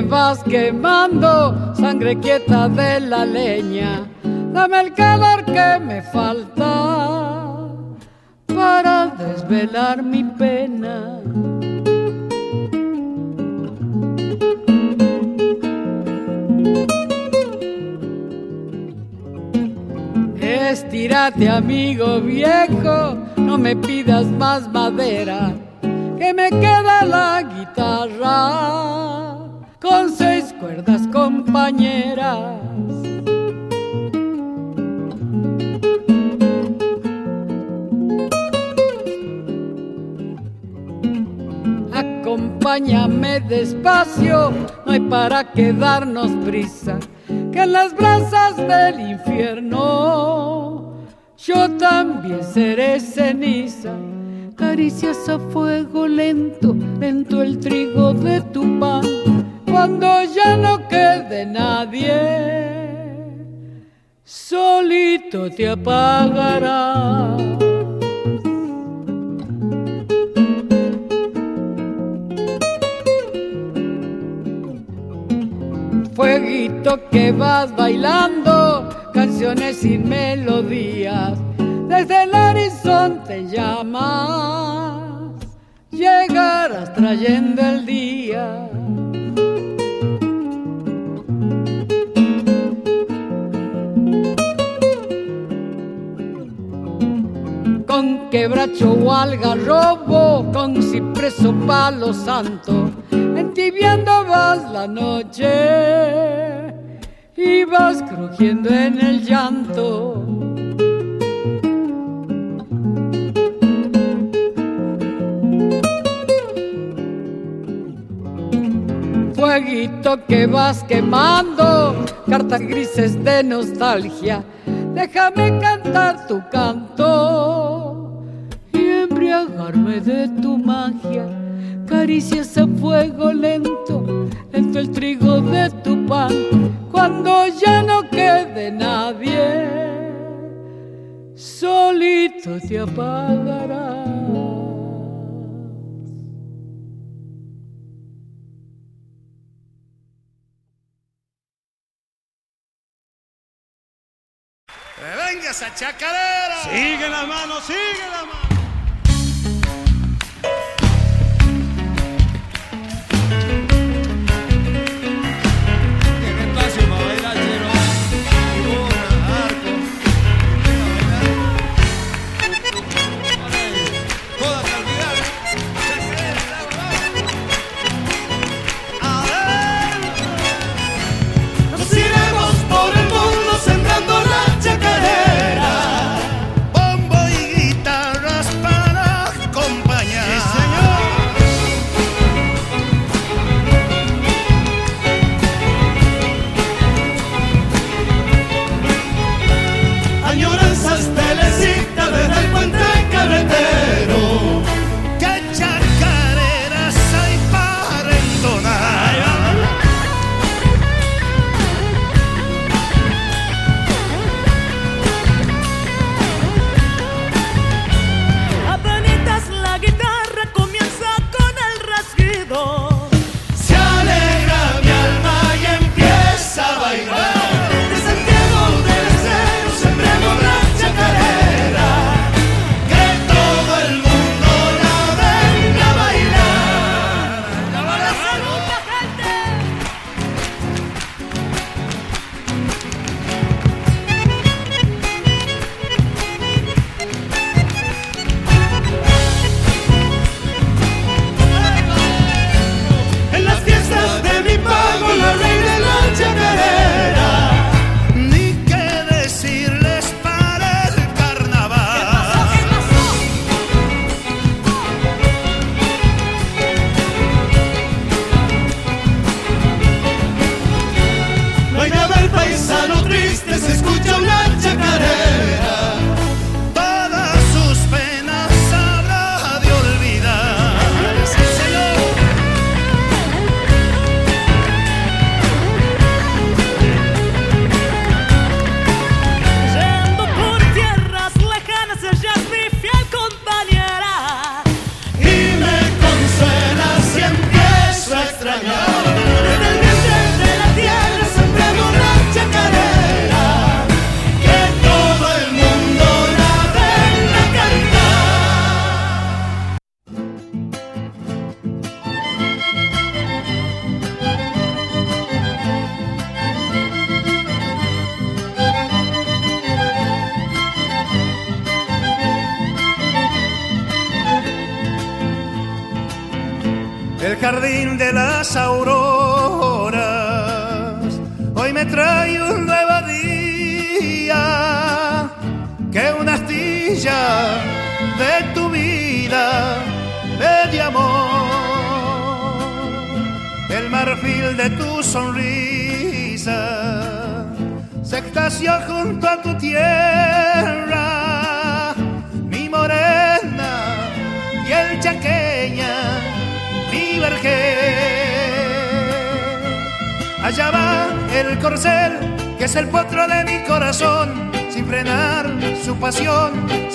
Vas quemando, sangre quieta de la leña, dame el calor que me falta para desvelar mi pena. Estírate amigo viejo, no me pidas más madera, que me queda la para quedarnos prisa que las santo, entibiando vas la noche y vas crujiendo en el llanto. Fueguito que vas quemando, cartas grises de nostalgia, déjame cantar tu canto caricias a fuego lento, lento el trigo de tu pan, cuando ya no quede nadie, solito te apagará. ¡Venga esa chacarera! Sigue la mano, sigue la mano.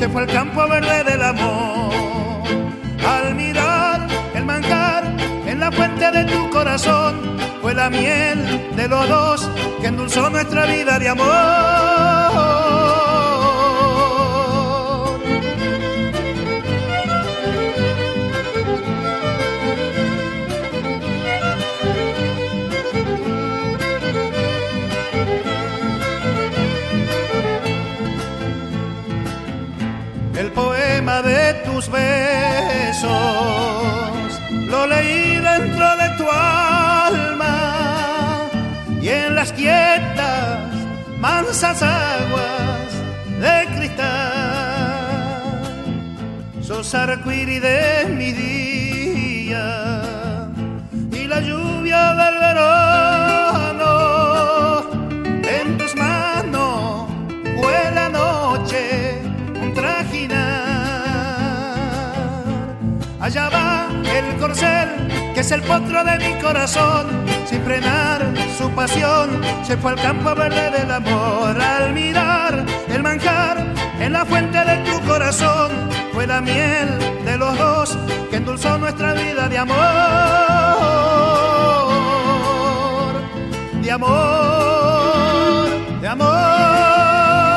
fue al campo verde del amor. Al mirar el manjar en la fuente de tu corazón, fue la miel de los dos que endulzó nuestra vida de amor. tus besos, lo leí dentro de tu alma y en las quietas, mansas aguas de cristal, sos arcoíris de mi día y la lluvia del verano que es el potro de mi corazón. Sin frenar su pasión, se fue al campo verde del amor. Al mirar el manjar en la fuente de tu corazón, fue la miel de los dos que endulzó nuestra vida de amor. De amor, de amor.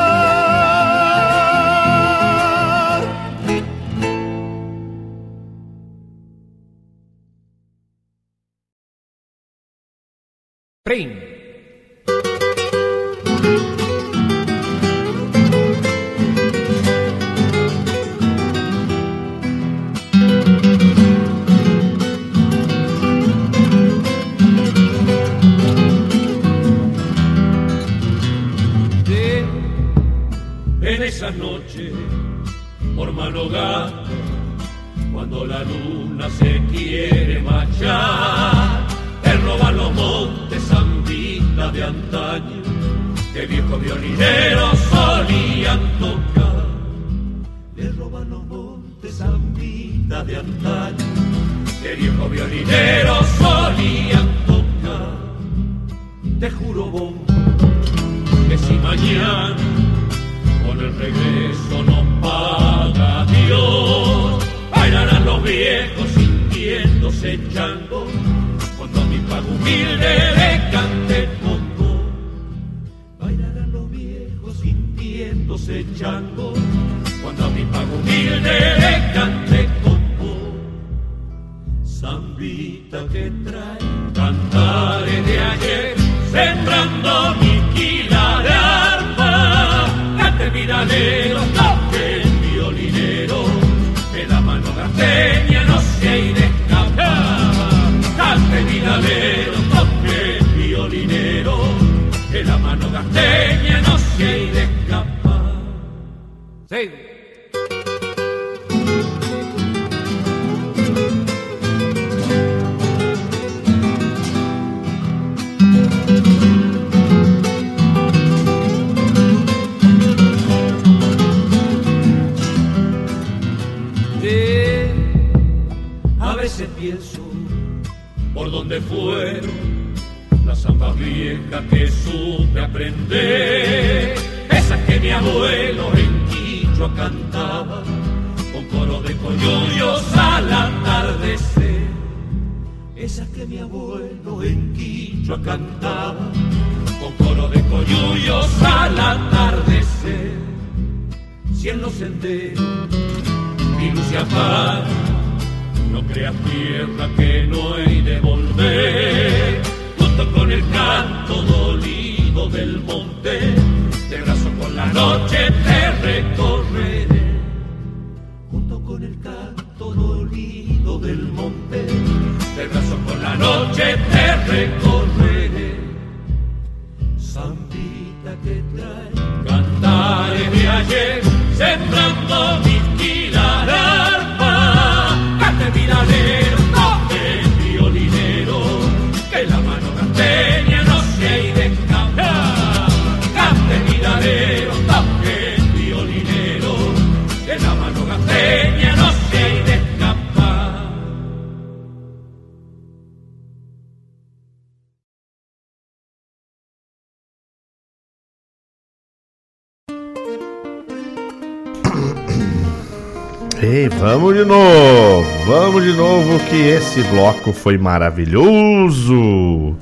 Vamos de novo, vamos de novo que esse bloco foi maravilhoso.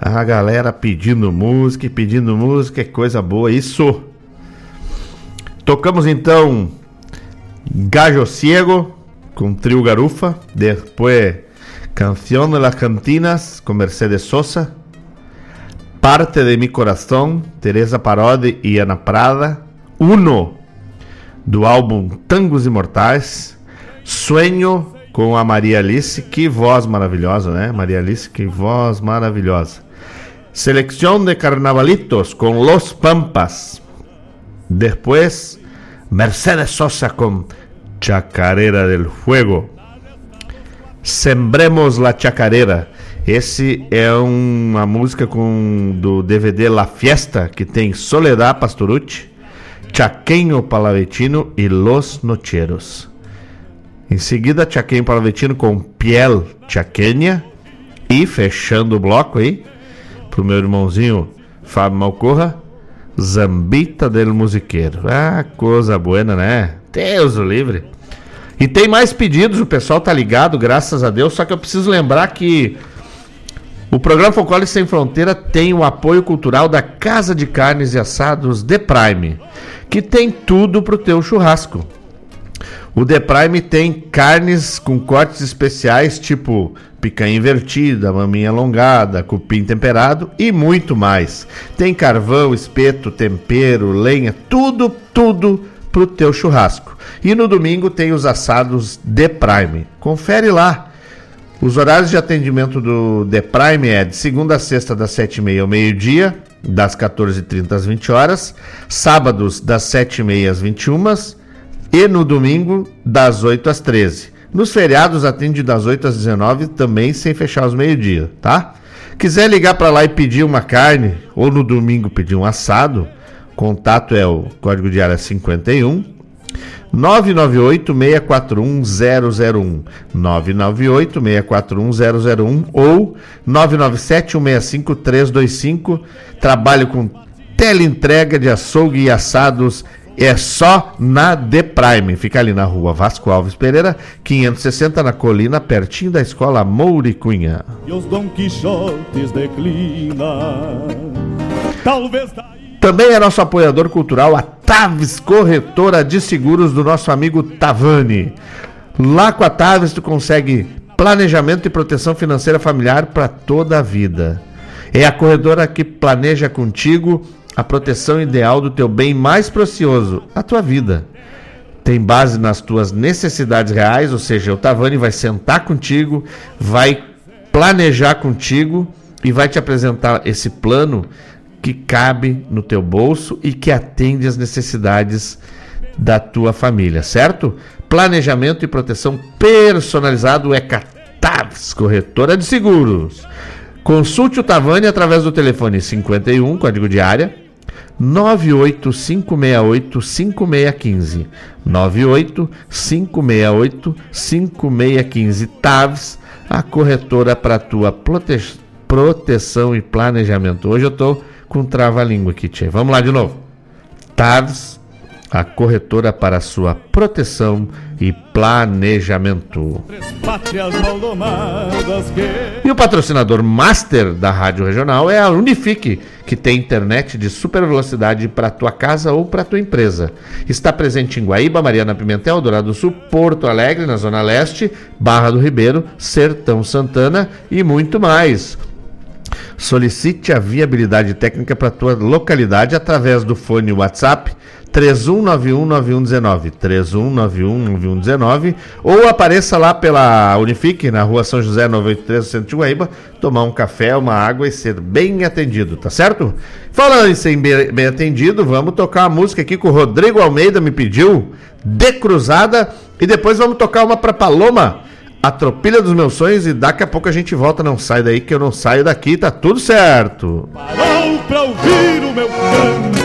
A galera pedindo música, pedindo música, é coisa boa isso. Tocamos então Gallo Ciego com Trio Garufa, depois Canción de las Cantinas com Mercedes Sosa, Parte de mi Corazón, Teresa Parodi e Ana Prada, Uno do álbum Tangos Imortais, Sueño com a Maria Alice, que voz maravilhosa, né? Maria Alice, que voz maravilhosa. Selección de Carnavalitos com Los Pampas. Depois, Mercedes Sosa com Chacarera del Fuego. Sembremos la Chacarera. Esse é uma música com do DVD La Fiesta, que tem Soledad Pastorucci, Chaqueño Palavetino e Los Nocheros. Em seguida, Chaqueño Palavetino com Piel Chaqueña. E fechando o bloco aí, pro meu irmãozinho Fábio Malcorra, Zambita del Musiqueiro. Ah, coisa buena, né? Deus o livre. E tem mais pedidos, o pessoal tá ligado, graças a Deus. Só que eu preciso lembrar que o programa Folclore Sem Fronteira tem o apoio cultural da Casa de Carnes e Assados The Prime, que tem tudo pro teu churrasco. O The Prime tem carnes com cortes especiais, tipo picanha invertida, maminha alongada, cupim temperado e muito mais. Tem carvão, espeto, tempero, lenha, tudo, tudo pro teu churrasco. E no domingo tem os assados The Prime. Confere lá. Os horários de atendimento do The Prime é de segunda a sexta, das 7h30 ao meio-dia, das 14h30 às 20 horas, sábados, das 7h30 às 21 e no domingo, das 8 às 13 Nos feriados, atende das 8 às 19 também, sem fechar os meio-dia, tá? Quiser ligar para lá e pedir uma carne, ou no domingo pedir um assado, contato é o código de área 51 998-641-001, 998-641-001 ou 997-165-325. Trabalho com teleentrega de açougue e assados. É só na The Prime. Fica ali na rua Vasco Alves Pereira, 560 na colina, pertinho da escola Mouricunha. E os Dom Quixotes declinam. Talvez Também é nosso apoiador cultural a Taves Corretora de Seguros do nosso amigo Tavani. Lá com a Taves tu consegue planejamento e proteção financeira familiar para toda a vida. É a corretora que planeja contigo a proteção ideal do teu bem mais precioso, a tua vida. Tem base nas tuas necessidades reais, ou seja, o Tavani vai sentar contigo, vai planejar contigo e vai te apresentar esse plano que cabe no teu bolso e que atende às necessidades da tua família, certo? Planejamento e proteção personalizado é Cataves, corretora de seguros. Consulte o Tavani através do telefone 51, código de área 98568-5615. 98568-5615. Taves, a corretora para tua prote proteção e planejamento. Hoje eu estou com trava-língua aqui, tchê. Vamos lá de novo. Taves, a corretora para sua proteção e planejamento. E o patrocinador master da Rádio Regional é a Unifique, que tem internet de super velocidade para tua casa ou para tua empresa. Está presente em Guaíba, Mariana Pimentel, Dourado do Sul, Porto Alegre, na Zona Leste, Barra do Ribeiro, Sertão Santana e muito mais. Solicite a viabilidade técnica para tua localidade através do fone WhatsApp 31919119, 31919119, ou apareça lá pela Unifique, na rua São José 983, centro de Guaíba, tomar um café, uma água e ser bem atendido, tá certo? Falando em ser bem, bem atendido, vamos tocar uma música aqui que o Rodrigo Almeida me pediu, De Cruzada, e depois vamos tocar uma pra Paloma, a tropilha dos meus sonhos, e daqui a pouco a gente volta, não sai daí que eu não saio daqui, tá tudo certo. Parou pra ouvir o meu canto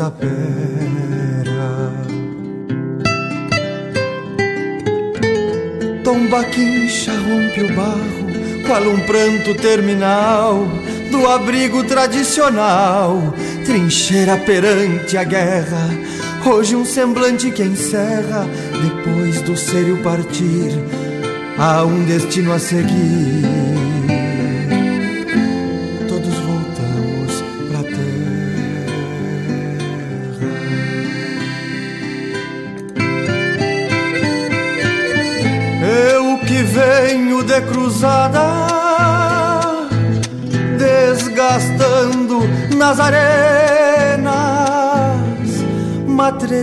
ser tapera. Tomba quincha rompe o barro, qual um pranto terminal do abrigo tradicional, trincheira perante a guerra. Hoje um semblante que encerra, depois do sério partir, há um destino a seguir.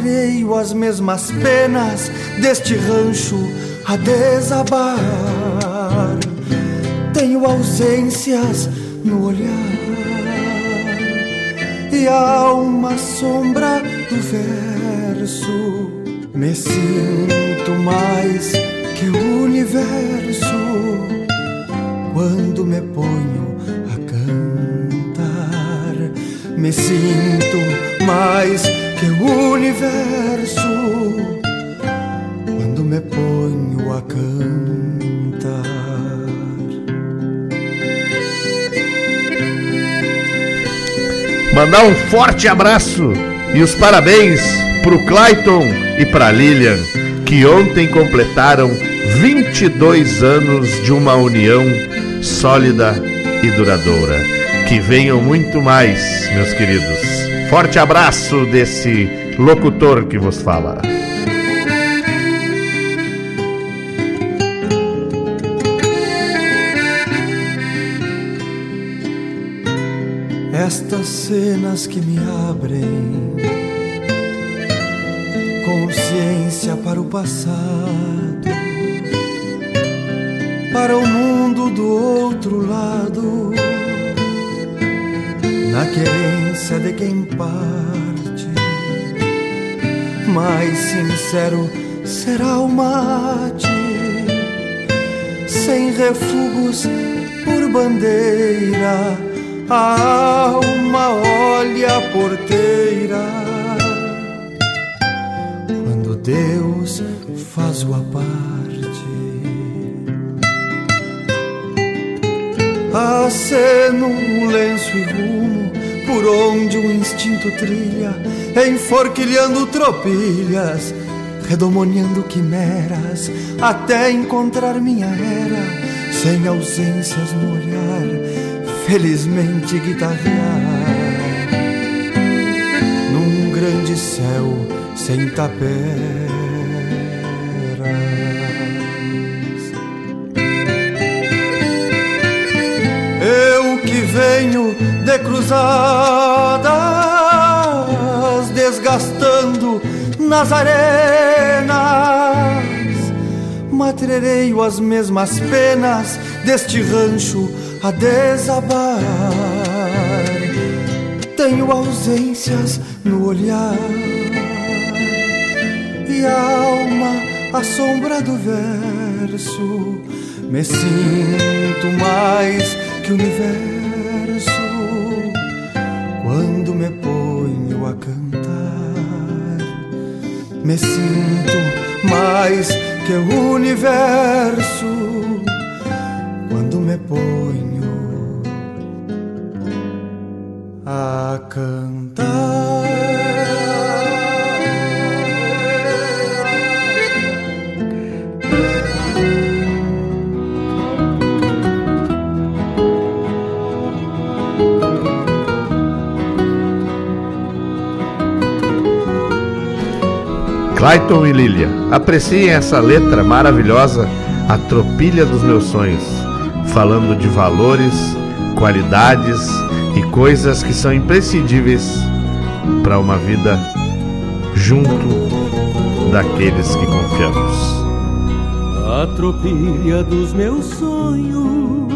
Matrereio as mesmas penas deste rancho a desabar. Tenho ausências no olhar e há uma sombra do verso. Me sinto mais que o universo quando me ponho a cantar me sinto mais que o universo quando me ponho a cantar mandar um forte abraço e os parabéns pro Clayton e pra Lilian que ontem completaram 22 anos de uma união sólida e duradoura. Que venham muito mais, meus queridos. Forte abraço desse locutor que vos fala. Estas cenas que me abrem consciência para o passado, para o mundo do outro lado, na querência de quem parte, mais sincero será o mate, sem refugos por bandeira, a alma olha a porteira. Deus faz a parte. Aceno um lenço e por onde o instinto trilha, enforquilhando tropilhas, redomoniando quimeras, até encontrar minha era, sem ausências no olhar, felizmente guitarrear num grande céu sem taperas. Cruzadas, desgastando nas arenas, matrereio as mesmas penas deste rancho a desabar. Tenho ausências no olhar e a alma a sombra do verso. Me sinto mais que o universo Me sinto mais que o universo Clayton e Lilia, apreciem essa letra maravilhosa, a tropilha dos meus sonhos, falando de valores, qualidades e coisas que são imprescindíveis para uma vida junto daqueles que confiamos. A tropilha dos meus sonhos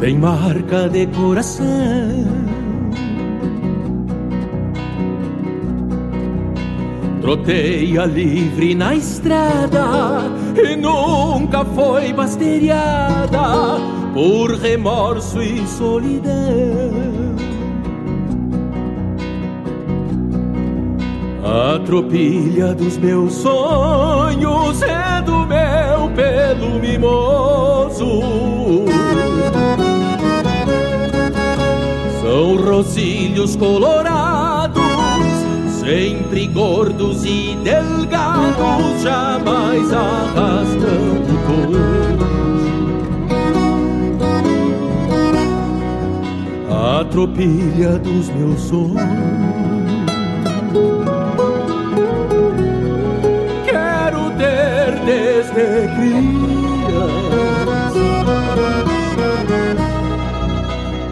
tem marca de coração. Troteia livre na estrada e nunca foi basteriada por remorso e solidão. A tropilha dos meus sonhos é do meu pelo mimoso. São rosilhos colorados sempre gordos e delgados, jamais arrastando todos. A tropilha dos meus sonhos. Quero ter desde criança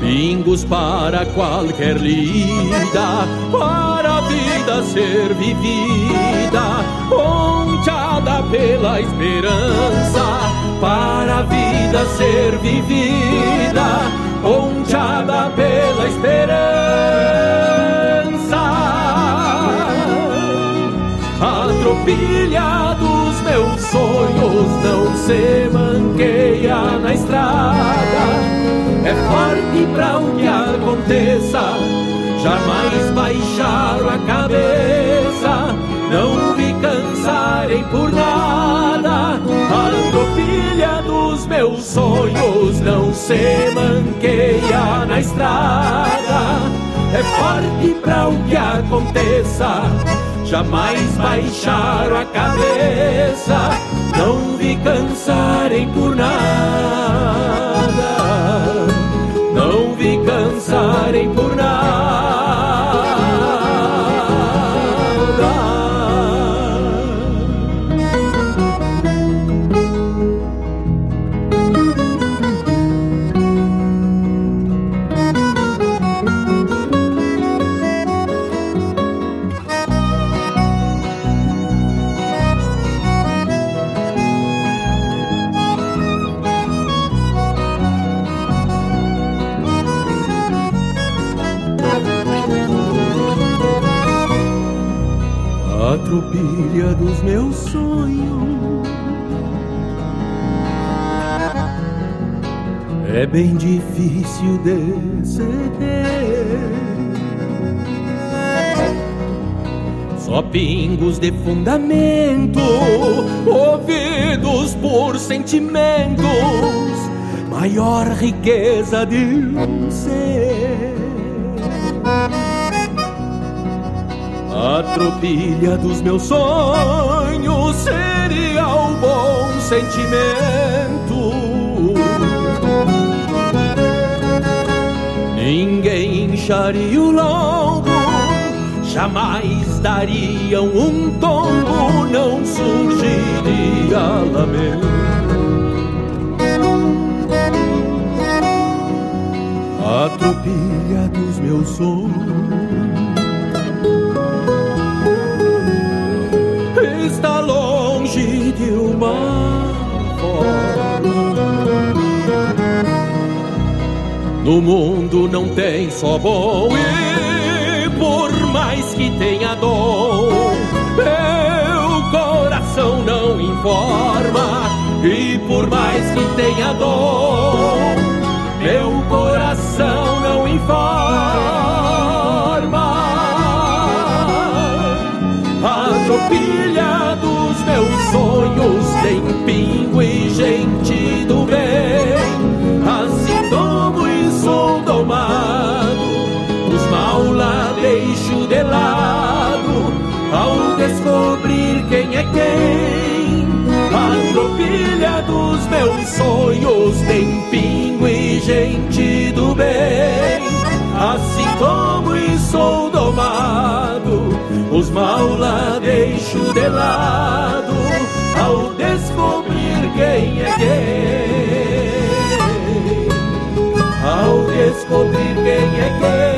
pingos para qualquer lida, vida ser vivida, ponteada pela esperança, para a vida ser vivida, ponteada pela esperança. A tropilha dos meus sonhos não se manqueia na estrada é forte para o que aconteça, jamais baixaram a cabeça, não vi cansarem por nada. A tropilha dos meus sonhos não se manqueia na estrada, é forte para o que aconteça. Jamais baixaram a cabeça, não vi cansarem por nada não vi cansarem por nada. Tropilha dos meus sonhos é bem difícil de ceder. Só pingos de fundamento, ouvidos por sentimentos, maior riqueza de A tropilha dos meus sonhos seria o bom sentimento. Ninguém incharia o lombo, jamais dariam um tombo, não surgiria lamento. A tropilha dos meus sonhos No mundo não tem só bom e por mais que tenha dom, meu coração não informa. E por mais que tenha dom, meu coração não informa. tropilha deixo de lado ao descobrir quem é quem. Ao descobrir quem é quem.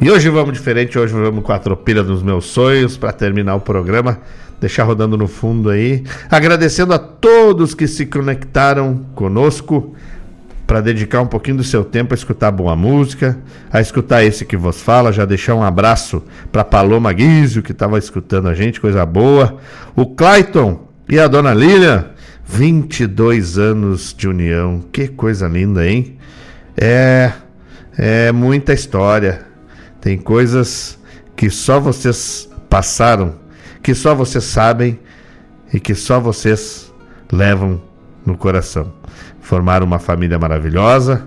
E hoje vamos diferente, hoje vamos com a tropilha dos meus sonhos para terminar o programa deixar rodando no fundo aí. Agradecendo a todos que se conectaram conosco para dedicar um pouquinho do seu tempo a escutar boa música, a escutar esse que vos fala, já deixar um abraço para Paloma Guizio que estava escutando a gente, coisa boa. O Clayton e a dona Lilian, 22 anos de união. Que coisa linda, hein? É é muita história. Tem coisas que só vocês passaram que só vocês sabem e que só vocês levam no coração. Formaram uma família maravilhosa.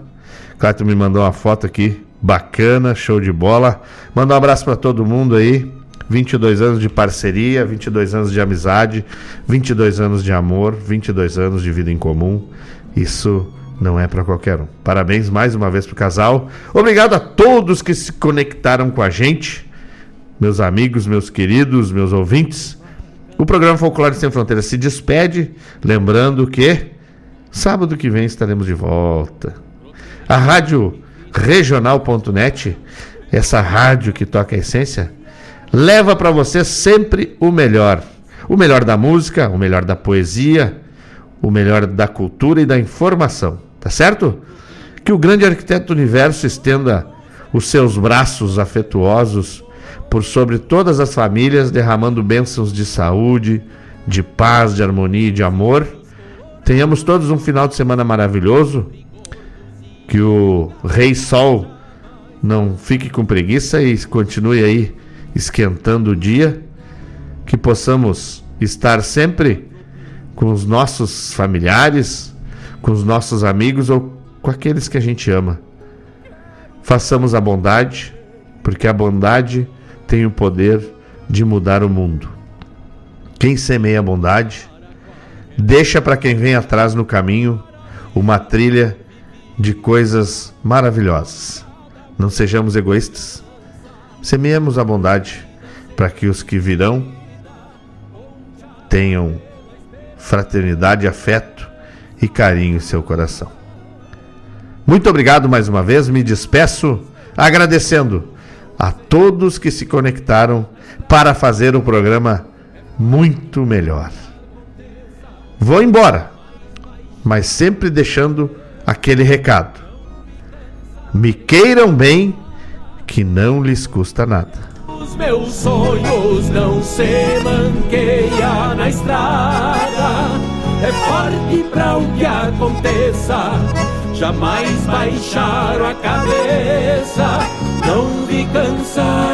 Cláudio me mandou uma foto aqui, bacana, show de bola. Manda um abraço para todo mundo aí. 22 anos de parceria, 22 anos de amizade, 22 anos de amor, 22 anos de vida em comum. Isso não é para qualquer um. Parabéns mais uma vez pro casal. Obrigado a todos que se conectaram com a gente meus amigos, meus queridos, meus ouvintes. O programa Folclore Sem Fronteiras se despede, lembrando que sábado que vem estaremos de volta. A rádio regional.net, essa rádio que toca a essência, leva para você sempre o melhor. O melhor da música, o melhor da poesia, o melhor da cultura e da informação, tá certo? Que o grande arquiteto do universo estenda os seus braços afetuosos por sobre todas as famílias, derramando bênçãos de saúde, de paz, de harmonia e de amor. Tenhamos todos um final de semana maravilhoso. Que o Rei Sol não fique com preguiça e continue aí esquentando o dia. Que possamos estar sempre com os nossos familiares, com os nossos amigos ou com aqueles que a gente ama. Façamos a bondade, porque a bondade tem o poder de mudar o mundo. Quem semeia bondade, deixa para quem vem atrás no caminho uma trilha de coisas maravilhosas. Não sejamos egoístas. Semeemos a bondade para que os que virão tenham fraternidade, afeto e carinho em seu coração. Muito obrigado mais uma vez, me despeço agradecendo a todos que se conectaram para fazer o programa muito melhor. Vou embora, mas sempre deixando aquele recado. Me queiram bem, que não lhes custa nada. Os meus sonhos não se manqueia na estrada. É forte para o que aconteça jamais baixaram a cabeça, não vi cansar